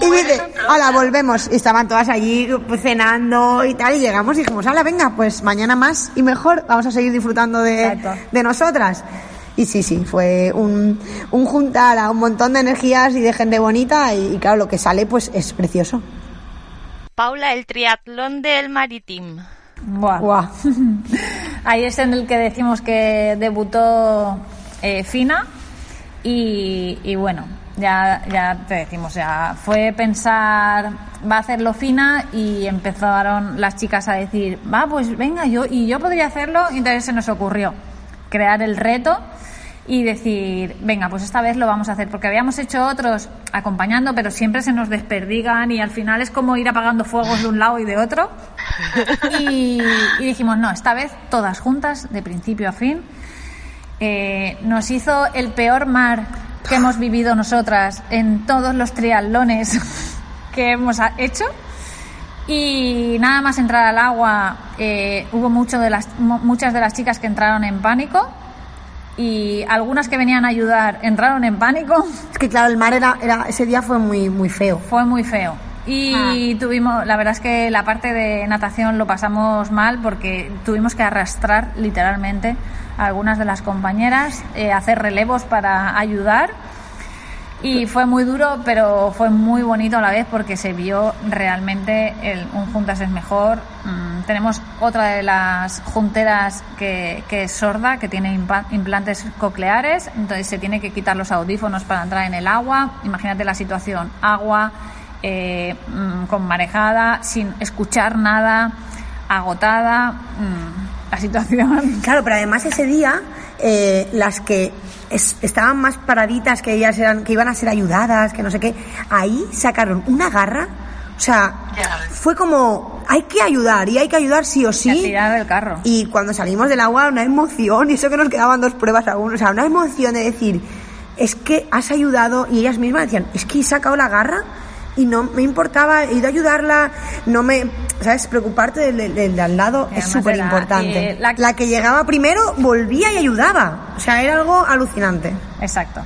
Speaker 3: Y dice, hola, volvemos. Y estaban todas allí pues, cenando y tal, y llegamos y dijimos, hola, venga, pues mañana más y mejor, vamos a seguir disfrutando de, de nosotras. Y sí, sí, fue un, un juntar a un montón de energías y de gente bonita y, y claro, lo que sale pues es precioso.
Speaker 1: Paula, el triatlón del Maritim.
Speaker 2: Ahí es en el que decimos que debutó eh, Fina. Y, y bueno, ya, ya te decimos, ya fue pensar, va a hacerlo Fina y empezaron las chicas a decir, va, pues venga, yo y yo podría hacerlo y entonces se nos ocurrió crear el reto y decir, venga, pues esta vez lo vamos a hacer, porque habíamos hecho otros acompañando, pero siempre se nos desperdigan y al final es como ir apagando fuegos de un lado y de otro. Y, y dijimos, no, esta vez todas juntas, de principio a fin. Eh, nos hizo el peor mar que hemos vivido nosotras en todos los triatlones que hemos hecho. Y nada más entrar al agua, eh, hubo mucho de las, mu- muchas de las chicas que entraron en pánico y algunas que venían a ayudar entraron en pánico.
Speaker 3: Es que claro, el mar era, era ese día fue muy, muy feo.
Speaker 2: Fue muy feo. Y tuvimos, la verdad es que la parte de natación lo pasamos mal porque tuvimos que arrastrar literalmente a algunas de las compañeras, eh, hacer relevos para ayudar. Y fue muy duro, pero fue muy bonito a la vez porque se vio realmente el, un Juntas es mejor. Mm, tenemos otra de las junteras que, que es sorda, que tiene implantes cocleares, entonces se tiene que quitar los audífonos para entrar en el agua. Imagínate la situación, agua, eh, mm, con marejada, sin escuchar nada, agotada. mm, la situación.
Speaker 3: Claro, pero además ese día eh, las que es- estaban más paraditas, que ellas eran, que iban a ser ayudadas, que no sé qué, ahí sacaron una garra. O sea, fue como, hay que ayudar y hay que ayudar sí o sí.
Speaker 2: tirar del carro.
Speaker 3: Y cuando salimos del agua, una emoción, y eso que nos quedaban dos pruebas aún, o sea, una emoción de decir, es que has ayudado, y ellas mismas decían, es que he sacado la garra y no me importaba, he ido a ayudarla, no me, ¿sabes? Preocuparte del, del- del de al lado es súper importante.
Speaker 2: eh, la-
Speaker 3: la que llegaba primero volvía y ayudaba, o sea, era algo alucinante.
Speaker 2: Exacto.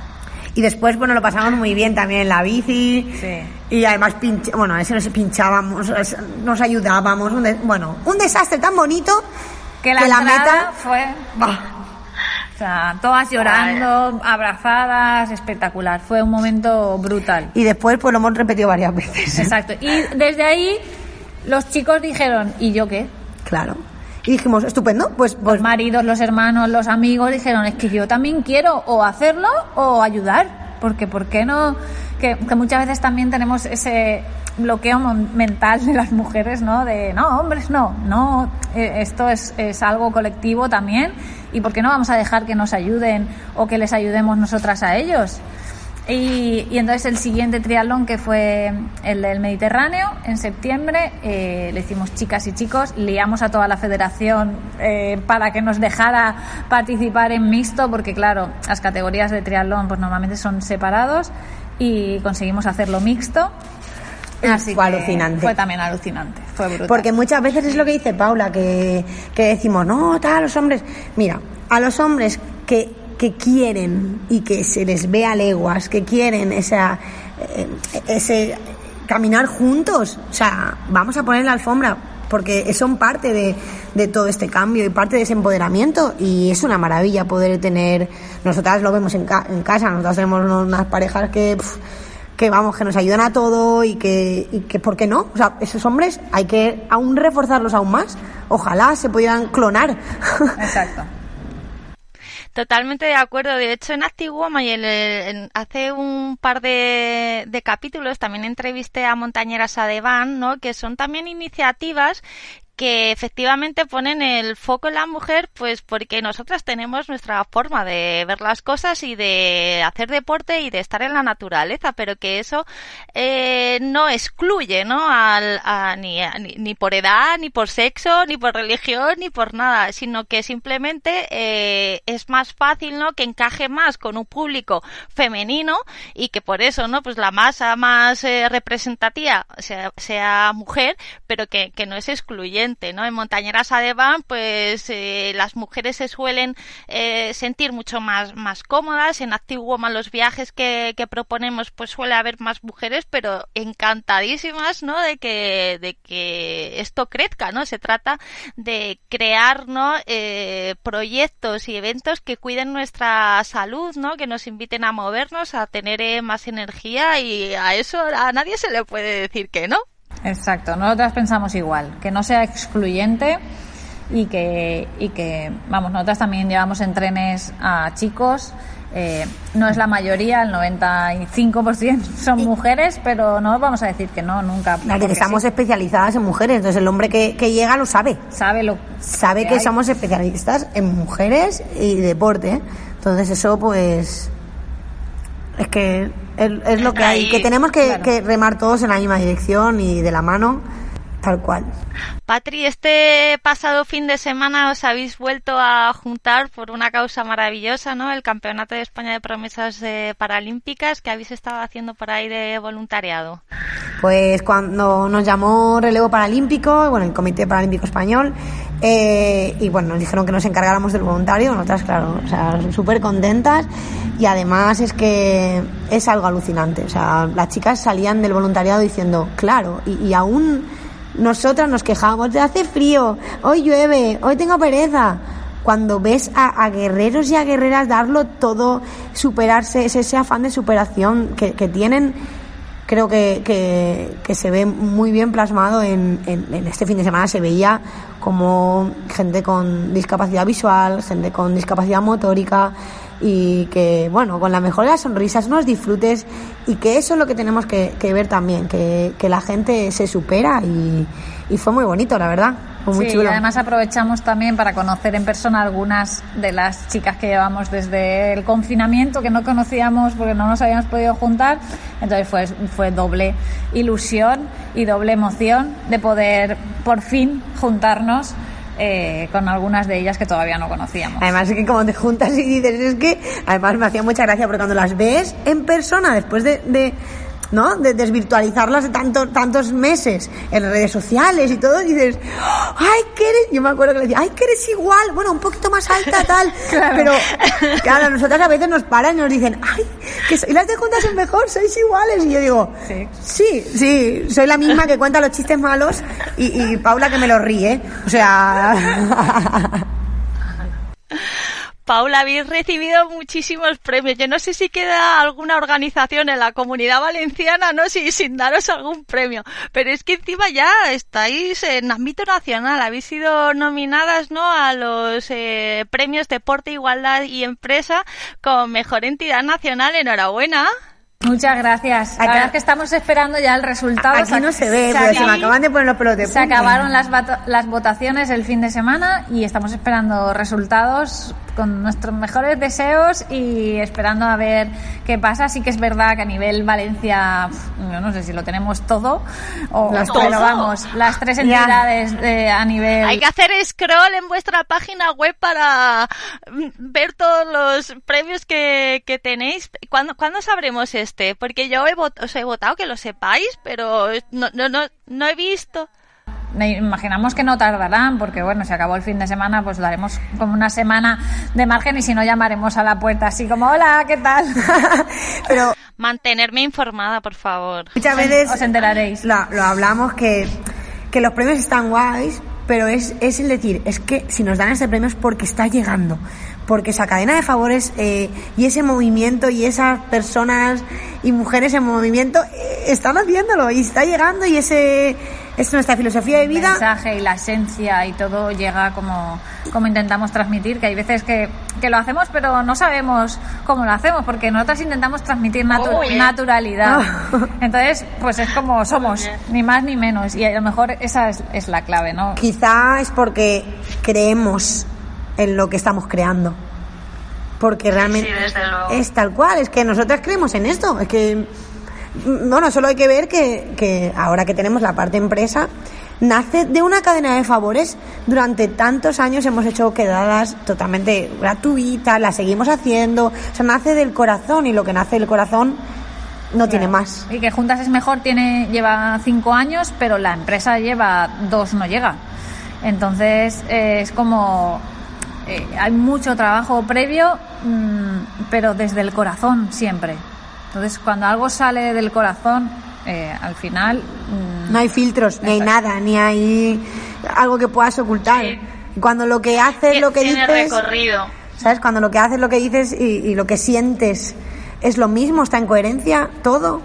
Speaker 3: Y después, bueno, lo pasamos muy bien también en la bici.
Speaker 2: Sí.
Speaker 3: Y además, pinch bueno, a ese nos pinchábamos, nos ayudábamos. un de- bueno, un desastre tan bonito
Speaker 2: Que la,
Speaker 3: que la
Speaker 2: entrada
Speaker 3: meta.
Speaker 2: fue.
Speaker 3: Bah,
Speaker 2: O sea, todas llorando, abrazadas, espectacular. Fue un momento brutal.
Speaker 3: Y después, pues lo hemos repetido varias veces.
Speaker 2: Exacto. Y desde ahí, los chicos dijeron, ¿y yo qué?
Speaker 3: Claro. Y dijimos, estupendo, pues, pues
Speaker 2: Los maridos, los hermanos, los amigos dijeron, es que yo también quiero o hacerlo o ayudar. Porque, ¿por qué no? Que, que muchas veces también tenemos ese bloqueo mental de las mujeres, ¿no? De, no, hombres, no, no, eh, esto es, es algo colectivo también. ¿Y por qué no vamos a dejar que nos ayuden o que les ayudemos nosotras a ellos? Y, y entonces el siguiente triatlón, que fue el del Mediterráneo, en septiembre, eh, le hicimos chicas y chicos, liamos a toda la federación eh, para que nos dejara participar en mixto, porque claro, las categorías de triatlón pues normalmente son separados y conseguimos hacerlo mixto. Así
Speaker 3: Fue
Speaker 2: que
Speaker 3: alucinante.
Speaker 2: Fue también alucinante, fue brutal.
Speaker 3: Porque muchas veces es lo que dice Paula, que, que decimos, no, tal, los hombres. Mira, a los hombres que, que quieren y que se les ve a leguas, que quieren esa, eh, ese caminar juntos, o sea, vamos a poner la alfombra, porque son parte de, de todo este cambio y parte de ese empoderamiento y es una maravilla poder tener, nosotras lo vemos en, ca- en casa, nosotras tenemos unas parejas que... que vamos, que nos ayudan a todo y que, y que, ¿por qué no? O sea, esos hombres hay que aún reforzarlos aún más. Ojalá se pudieran clonar.
Speaker 2: Exacto.
Speaker 1: Totalmente de acuerdo. De hecho, en Active Woman y el- en- hace un par de, de capítulos también entrevisté a Montañeras Adevan, ¿no? Que son también iniciativas que efectivamente ponen el foco en la mujer, pues porque nosotras tenemos nuestra forma de ver las cosas y de hacer deporte y de estar en la naturaleza, pero que eso eh, no excluye, ¿no? Al, a- ni, a- ni, ni por edad, ni por sexo, ni por religión, ni por nada, sino que simplemente eh, es más fácil, ¿no? Que encaje más con un público femenino y que por eso, ¿no? Pues la masa más eh, representativa sea, sea mujer, pero que, que no es excluyente, ¿no? En Montañeras Adevan, pues eh, las mujeres se suelen eh, sentir mucho más, más cómodas. En Active Woman los viajes que, que proponemos, pues suele haber más mujeres, pero encantadísimas, ¿no? De que, de que esto crezca, ¿no? Se trata de crear, ¿no? Eh, proyectos y eventos que cuiden nuestra salud, ¿no? Que nos inviten a movernos, a tener eh, más energía y a eso a nadie se le puede decir que no.
Speaker 2: Exacto, nosotras pensamos igual, que no sea excluyente y que, y que vamos, nosotras también llevamos en trenes a chicos, eh, no es la mayoría, el 95% son mujeres, pero no vamos a decir que no, nunca.
Speaker 3: Claro, que estamos
Speaker 2: sí,
Speaker 3: especializadas en mujeres, entonces el hombre que, que llega lo sabe.
Speaker 2: sabe lo
Speaker 3: Sabe que somos especialistas en mujeres y deporte. Entonces eso pues es que es, es lo que hay, que tenemos que,
Speaker 2: claro.
Speaker 3: que remar todos en la misma dirección y de la mano, tal cual.
Speaker 1: Patri, este pasado fin de semana os habéis vuelto a juntar por una causa maravillosa, ¿no? El Campeonato de España de Promesas eh, Paralímpicas que habéis estado haciendo por ahí de voluntariado.
Speaker 3: Pues cuando nos llamó Relevo Paralímpico, bueno, el Comité Paralímpico Español, eh, y bueno, nos dijeron que nos encargáramos del voluntario, nosotras, claro, o sea, súper contentas, y además es que es algo alucinante, o sea, las chicas salían del voluntariado diciendo, claro, y, y aún nosotras nos quejábamos de hace frío, hoy llueve, hoy tengo pereza. Cuando ves a, a guerreros y a guerreras darlo todo, superarse, es ese afán de superación que, que tienen, creo que, que, que se ve muy bien plasmado en, en, en este fin de semana. Se veía como gente con discapacidad visual, gente con discapacidad motórica y que, bueno, con la mejor de las sonrisas, unos disfrutes y que eso es lo que tenemos que, que ver también, que, que la gente se supera y, y fue muy bonito, la verdad. Pues muy
Speaker 2: sí,
Speaker 3: chulo.
Speaker 2: y además aprovechamos también para conocer en persona algunas de las chicas que llevamos desde el confinamiento, que no conocíamos porque no nos habíamos podido juntar. Entonces fue, fue doble ilusión y doble emoción de poder por fin juntarnos eh, con algunas de ellas que todavía no conocíamos.
Speaker 3: Además es que como te juntas y dices, es que además me hacía mucha gracia porque cuando las ves en persona después de, de ¿no? De desvirtualizarlas de tanto, tantos meses en redes sociales y todo, dices, ay, que eres, yo me acuerdo que le decía, ay, que eres igual, bueno, un poquito más alta, tal, pero claro, nosotras a veces nos paran y nos dicen, ay, que soy las de juntas es mejor, sois iguales, y yo digo,
Speaker 2: Sí.
Speaker 3: sí, sí, soy la misma que cuenta los chistes malos y, y Paula que me los ríe, o sea...
Speaker 1: Paula, habéis recibido muchísimos premios. Yo no sé si queda alguna organización en la comunidad valenciana, ¿no? Si, sin daros algún premio. Pero es que encima ya estáis en ámbito nacional. Habéis sido nominadas, ¿no? A los eh, premios Deporte, Igualdad y Empresa con Mejor Entidad Nacional. Enhorabuena.
Speaker 2: Muchas gracias. La verdad es que estamos esperando ya el resultado.
Speaker 3: Aquí no se ve,
Speaker 2: Se
Speaker 3: pero se me
Speaker 2: acaba-
Speaker 3: acaban de poner los pelos de
Speaker 2: Se
Speaker 3: punta.
Speaker 2: acabaron las, las votaciones el fin de semana y estamos esperando resultados con nuestros mejores deseos y esperando a ver qué pasa. Sí que es verdad que a nivel Valencia, yo no sé si lo tenemos todo, o,
Speaker 3: Las
Speaker 2: pero
Speaker 3: tres.
Speaker 2: vamos, las tres entidades de- a nivel...
Speaker 1: Hay que hacer scroll en vuestra página web para mm, ver todos los premios que, que tenéis. ¿Cuándo, ¿Cuándo sabremos este? Porque yo he vot- os he votado, que lo sepáis, pero no, no, no, no he visto.
Speaker 2: Imaginamos que no tardarán, porque bueno, se acabó el fin de semana, pues daremos como una semana de margen y si no llamaremos a la puerta así como, hola, ¿qué tal?
Speaker 3: Pero
Speaker 1: Mantenerme informada, por favor.
Speaker 3: muchas veces
Speaker 2: Os enteraréis.
Speaker 3: Lo, lo hablamos que, que los premios están guays, pero es, es el decir, es que si nos dan ese premio es porque está llegando. Porque esa cadena de favores eh, y ese movimiento y esas personas y mujeres en movimiento eh, están haciéndolo y está llegando y ese es nuestra filosofía de
Speaker 2: el
Speaker 3: vida.
Speaker 2: mensaje y la esencia y todo llega como, como intentamos transmitir, que hay veces que, que lo hacemos pero no sabemos cómo lo hacemos, porque nosotras intentamos transmitir natu-
Speaker 1: Oh, yeah.
Speaker 2: naturalidad.
Speaker 3: Oh.
Speaker 2: Entonces, pues es como somos, ni más ni menos, y a lo mejor esa es, es la clave, ¿no?
Speaker 3: Quizá es porque creemos en lo que estamos creando. Porque realmente es tal cual, es que nosotras creemos en esto. Es que, bueno, solo hay que ver que, que ahora que tenemos la parte empresa, nace de una cadena de favores. Durante tantos años hemos hecho quedadas totalmente gratuitas, las seguimos haciendo. O sea, nace del corazón y lo que nace del corazón no tiene más.
Speaker 2: Y que Juntas es mejor tiene lleva cinco años, pero la empresa lleva dos, no llega. Entonces eh, es como eh, hay mucho trabajo previo, mm, pero desde el corazón siempre. Entonces cuando algo sale del corazón, eh, al final mm,
Speaker 3: No hay filtros, ni hay nada, ni hay algo que puedas ocultar.
Speaker 1: Sí.
Speaker 3: Cuando lo que haces, lo que
Speaker 1: Tiene
Speaker 3: dices,
Speaker 1: recorrido.
Speaker 3: ¿sabes? Cuando lo que haces, lo que dices y, y lo que sientes es lo mismo, está en coherencia, todo.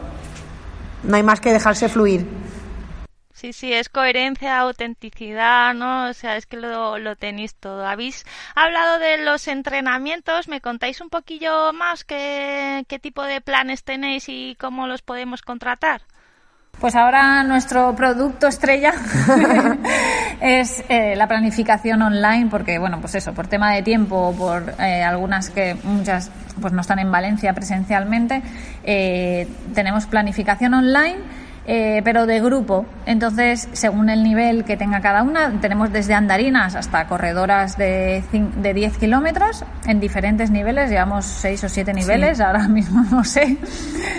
Speaker 3: No hay más que dejarse fluir.
Speaker 1: Sí, sí, es coherencia, autenticidad, ¿no? O sea, es que lo, lo tenéis todo. Habéis hablado de los entrenamientos, ¿me contáis un poquillo más qué, qué tipo de planes tenéis y cómo los podemos contratar?
Speaker 2: Pues ahora nuestro producto estrella es eh, la planificación online, porque bueno, pues eso, por tema de tiempo, por eh, algunas que muchas pues no están en Valencia presencialmente, eh, tenemos planificación online. Eh, pero de grupo. Entonces, según el nivel que tenga cada una, tenemos desde andarinas hasta corredoras de, de 10 kilómetros en diferentes niveles. Llevamos 6 o 7 niveles, ahora mismo no sé,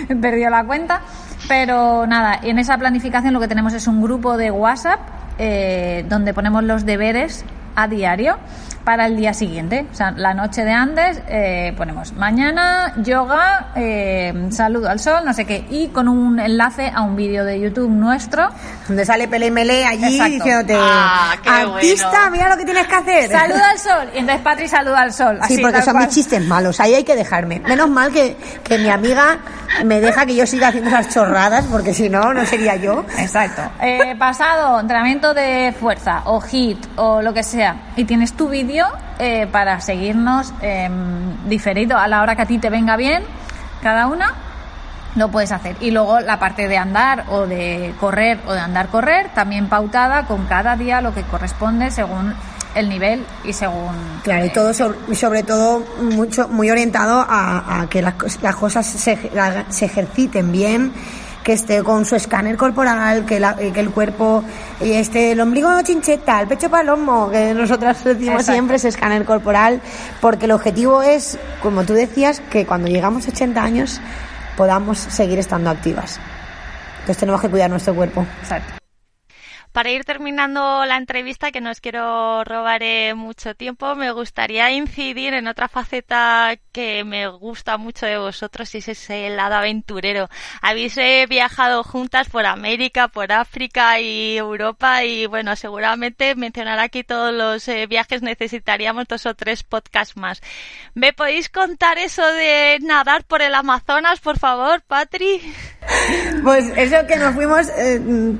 Speaker 2: he perdido la cuenta. Pero nada, en esa planificación lo que tenemos es un grupo de WhatsApp eh, donde ponemos los deberes a diario para el día siguiente. O sea, la noche de antes eh, ponemos mañana yoga, eh, saludo al sol, no sé qué, y con un enlace a un vídeo de YouTube nuestro.
Speaker 3: Donde sale Pele y Mele allí
Speaker 2: Exacto.
Speaker 3: diciéndote,
Speaker 1: Ah, qué
Speaker 3: artista,
Speaker 1: bueno.
Speaker 3: mira lo que tienes que hacer.
Speaker 2: Saluda al sol. Y entonces Patri saluda al sol.
Speaker 3: Sí,
Speaker 2: así,
Speaker 3: porque son
Speaker 2: cual.
Speaker 3: mis chistes malos, ahí hay que dejarme. Menos mal que, que mi amiga me deja que yo siga haciendo esas chorradas, porque si no, no sería yo.
Speaker 2: Exacto. Eh, pasado, entrenamiento de fuerza o hit o lo que sea. Y tienes tu vídeo eh, para seguirnos em, diferido a la hora que a ti te venga bien, cada una. lo puedes hacer. Y luego la parte de andar o de correr o de andar correr, también pautada con cada día lo que corresponde según el nivel y según
Speaker 3: Claro, y todo sobre, sobre todo mucho muy orientado a, a que las, las cosas se, la- se ejerciten bien, que esté con su escáner corporal, que, la- eh, que el cuerpo esté el ombligo chincheta, el pecho palomo, que nosotras decimos
Speaker 2: Exacto.
Speaker 3: siempre ese escáner corporal, porque el objetivo es, como tú decías, que cuando llegamos a 80 años podamos seguir estando activas. Entonces tenemos que cuidar nuestro cuerpo.
Speaker 2: Exacto.
Speaker 1: Para ir terminando la entrevista, que no os quiero robar eh, mucho tiempo, me gustaría incidir en otra faceta que me gusta mucho de vosotros y es ese lado aventurero. Habéis eh, viajado juntas por América, por África y Europa y bueno, seguramente mencionar aquí todos los eh, viajes necesitaríamos dos o tres podcasts más. ¿Me podéis contar eso de nadar por el Amazonas, por favor, Patri?
Speaker 3: Pues eso que nos fuimos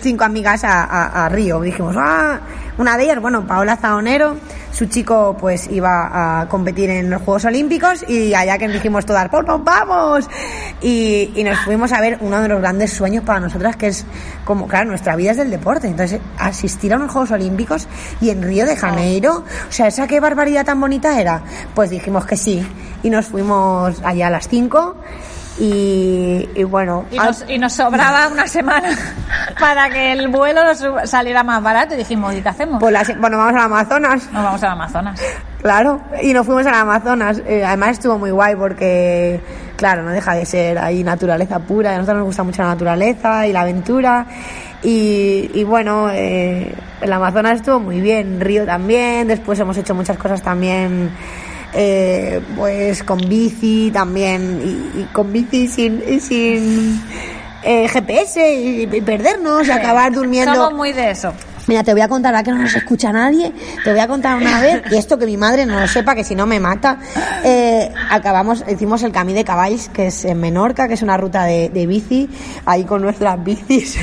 Speaker 3: cinco amigas a- a Río. Dijimos, ah, una de ellas, bueno, Paola Zaonero, su chico pues iba a competir en los Juegos Olímpicos y allá que dijimos todas, nos vamos. Y, y nos fuimos a ver uno de los grandes sueños para nosotras que es como, claro, nuestra vida es del deporte. Entonces, asistir a unos Juegos Olímpicos y en Río de Janeiro, o sea, esa qué barbaridad tan bonita era. Pues dijimos que sí. Y nos fuimos allá a las cinco. Y, y bueno,
Speaker 2: Y nos, y nos sobraba una semana para que el vuelo nos saliera más barato y dijimos, ¿y qué hacemos?
Speaker 3: Pues la bueno, vamos al Amazonas,
Speaker 2: Nos vamos al Amazonas.
Speaker 3: claro, y nos fuimos al Amazonas. Eh, además estuvo muy guay porque, claro, no deja de ser ahí naturaleza pura. A nosotros nos gusta mucho la naturaleza y la aventura. Y, y bueno, eh, el Amazonas estuvo muy bien, Río también. Después hemos hecho muchas cosas también. Eh, pues con bici también y, y con bici sin, y sin eh, GPS y, y perdernos y acabar durmiendo
Speaker 2: Somos muy de eso.
Speaker 3: Mira, te voy a contar, ahora que no nos escucha nadie, te voy a contar una vez, y esto que mi madre no lo sepa, que si no me mata, eh, acabamos, hicimos el Camí de Caballs, que es en Menorca, que es una ruta de, de bici, ahí con nuestras bicis.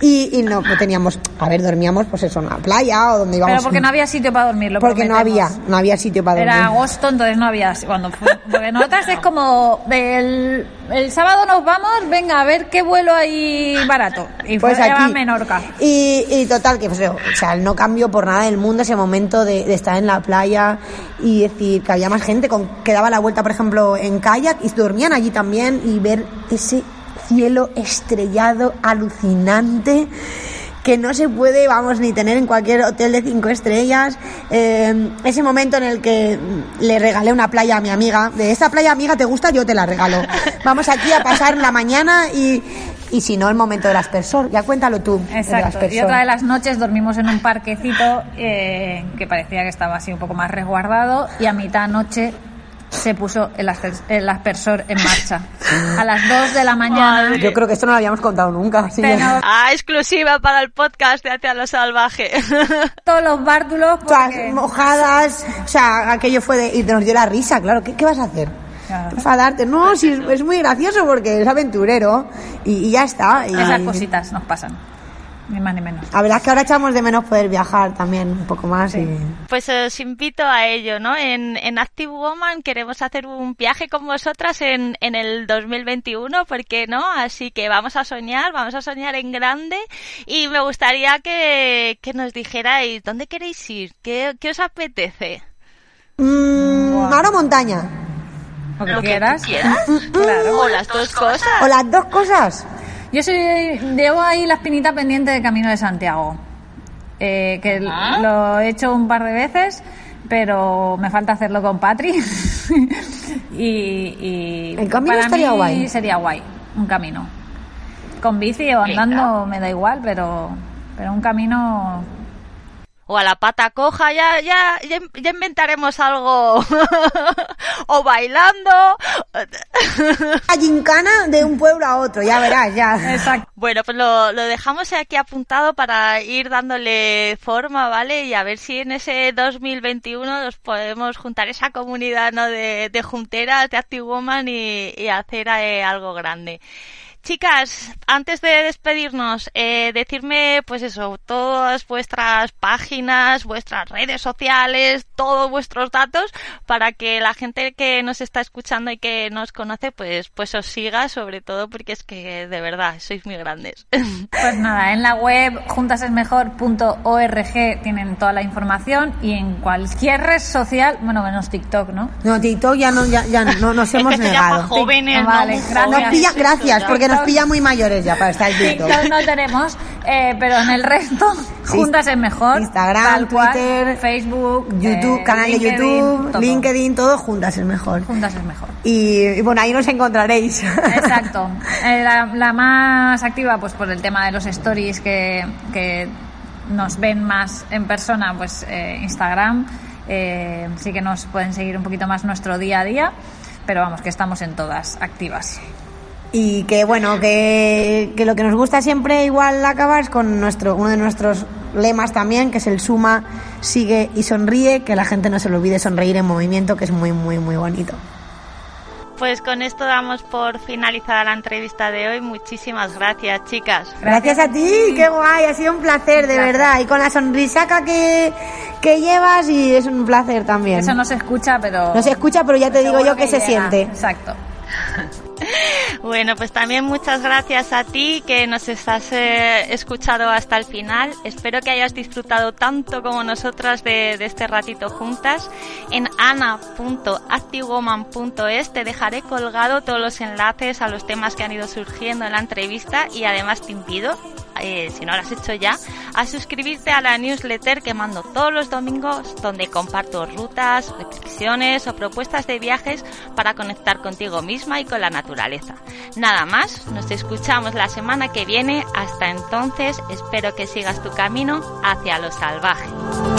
Speaker 3: Y, y no, teníamos, a ver, dormíamos pues eso, en la playa o donde íbamos.
Speaker 2: Pero porque no había sitio para dormir, lo
Speaker 3: Porque no había, no había sitio para dormir.
Speaker 2: Era agosto, entonces no había. Cuando fue, porque nosotras es como el, el sábado nos vamos, venga a ver qué vuelo hay barato. Y fue
Speaker 3: Pues
Speaker 2: a
Speaker 3: aquí.
Speaker 2: Menorca.
Speaker 3: Y, y total, que pues, o sea, no cambió por nada del mundo ese momento de, de estar en la playa y decir que había más gente con, que daba la vuelta, por ejemplo, en kayak y dormían allí también y ver ese cielo estrellado alucinante que no se puede, vamos, ni tener en cualquier hotel de cinco estrellas. Eh, ese momento en el que le regalé una playa a mi amiga, de esta playa amiga te gusta, yo te la regalo. Vamos aquí a pasar la mañana y, y si no, el momento del aspersor. Ya cuéntalo tú.
Speaker 2: Exacto. Y otra de las noches dormimos en un parquecito eh, que parecía que estaba así un poco más resguardado y a mitad noche se puso el, el aspersor en marcha. A las 2 de la mañana.
Speaker 3: Yo creo que esto no lo habíamos contado nunca. así que-
Speaker 2: Pero
Speaker 1: Ah, exclusiva para el podcast de Hacia lo Salvaje.
Speaker 2: todos los bártulos
Speaker 3: Todas
Speaker 2: porque-
Speaker 3: mojadas, o sea, aquello fue de, y nos dio la risa, claro, ¿qué, qué vas a hacer?
Speaker 2: Claro.
Speaker 3: Enfadarte, no, sí, es, es muy gracioso porque es aventurero y, y ya está. y-
Speaker 2: Esas cositas nos pasan. Ni más ni menos.
Speaker 3: La verdad es que ahora echamos de menos poder viajar también un poco más. y-
Speaker 1: Pues os invito a ello, ¿no? En, en Active Woman queremos hacer un viaje con vosotras en, en el 2021, ¿por qué no? Así que vamos a soñar, vamos a soñar en grande y me gustaría que, que nos dijerais dónde queréis ir, qué, qué os apetece.
Speaker 3: Mm, ahora montaña.
Speaker 2: Lo que
Speaker 1: Lo que
Speaker 2: quieras.
Speaker 1: quieras.
Speaker 2: Claro.
Speaker 1: O las dos cosas.
Speaker 3: O las dos cosas.
Speaker 2: Yo soy, llevo ahí la espinita pendiente del Camino de Santiago. Eh, que
Speaker 1: Ah.
Speaker 2: lo he hecho un par de veces, pero me falta hacerlo con Patri. y, y
Speaker 3: El camino
Speaker 2: para
Speaker 3: estaría
Speaker 2: mí
Speaker 3: guay.
Speaker 2: sería guay, un camino. Con bici o andando me da igual, pero, pero un camino
Speaker 1: O a la pata coja, ya, ya, ya, ya inventaremos algo. o bailando.
Speaker 3: La gincana de un pueblo a otro, ya verás, ya.
Speaker 2: Exacto.
Speaker 1: Bueno, pues lo, lo dejamos aquí apuntado para ir dándole forma, ¿vale? Y a ver si en ese 2021 nos podemos juntar esa comunidad, ¿no? De, de junteras, de Active Woman y, y hacer eh, algo grande. Chicas, antes de despedirnos, eh, decirme, pues eso, todas vuestras páginas, vuestras redes sociales, todos vuestros datos, para que la gente que nos está escuchando y que nos conoce, pues, pues os siga, sobre todo porque es que de verdad sois muy grandes.
Speaker 2: Pues nada, en la web juntasesmejor.org tienen toda la información y en cualquier red social, bueno, menos TikTok, ¿no?
Speaker 3: No, TikTok ya no, ya, ya no, nos hemos
Speaker 1: es que
Speaker 3: negado.
Speaker 1: para jóvenes,
Speaker 2: Ah, vale,
Speaker 1: no,
Speaker 2: gracias.
Speaker 3: Nos pilla, gracias, porque nos
Speaker 2: TikTok-
Speaker 3: pilla muy mayores ya para estar en TikTok.
Speaker 2: No tenemos, eh, pero en el resto, juntas es mejor.
Speaker 3: Instagram,
Speaker 2: cual,
Speaker 3: Twitter,
Speaker 2: Facebook,
Speaker 3: YouTube,
Speaker 2: eh,
Speaker 3: canal de
Speaker 2: LinkedIn,
Speaker 3: YouTube,
Speaker 2: todo.
Speaker 3: LinkedIn, todo juntas es mejor.
Speaker 2: Juntas es mejor.
Speaker 3: Y, y bueno, ahí nos encontraréis.
Speaker 2: Exacto. Eh, la, la más activa, pues por el tema de los stories que, que nos ven más en persona, pues eh, Instagram. Eh, sí que nos pueden seguir un poquito más nuestro día a día, pero vamos, que estamos en todas activas.
Speaker 3: Y que bueno, que, que lo que nos gusta siempre igual acabar es con nuestro, uno de nuestros lemas también, que es el suma, sigue y sonríe, que la gente no se le olvide sonreír en movimiento, que es muy, muy, muy bonito.
Speaker 1: Pues con esto damos por finalizada la entrevista de hoy. Muchísimas gracias, chicas.
Speaker 3: Gracias a ti, qué guay, ha sido un placer, de
Speaker 2: Gracias.
Speaker 3: verdad. Y con la sonrisaca que, que llevas y es un placer también.
Speaker 2: Eso no se escucha, pero...
Speaker 3: No se escucha, pero ya te digo yo que, se siente.
Speaker 2: Exacto.
Speaker 1: Bueno, pues también muchas gracias a ti que nos estás eh, escuchado hasta el final. Espero que hayas disfrutado tanto como nosotras de, este ratito juntas. En ana.activewoman.es te dejaré colgado todos los enlaces a los temas que han ido surgiendo en la entrevista y además te eh, si no lo has hecho ya, a suscribirte a la newsletter que mando todos los domingos donde comparto rutas, reflexiones o propuestas de viajes para conectar contigo misma y con la naturaleza. Nada más, nos escuchamos la semana que viene. Hasta entonces, espero que sigas tu camino hacia lo salvaje.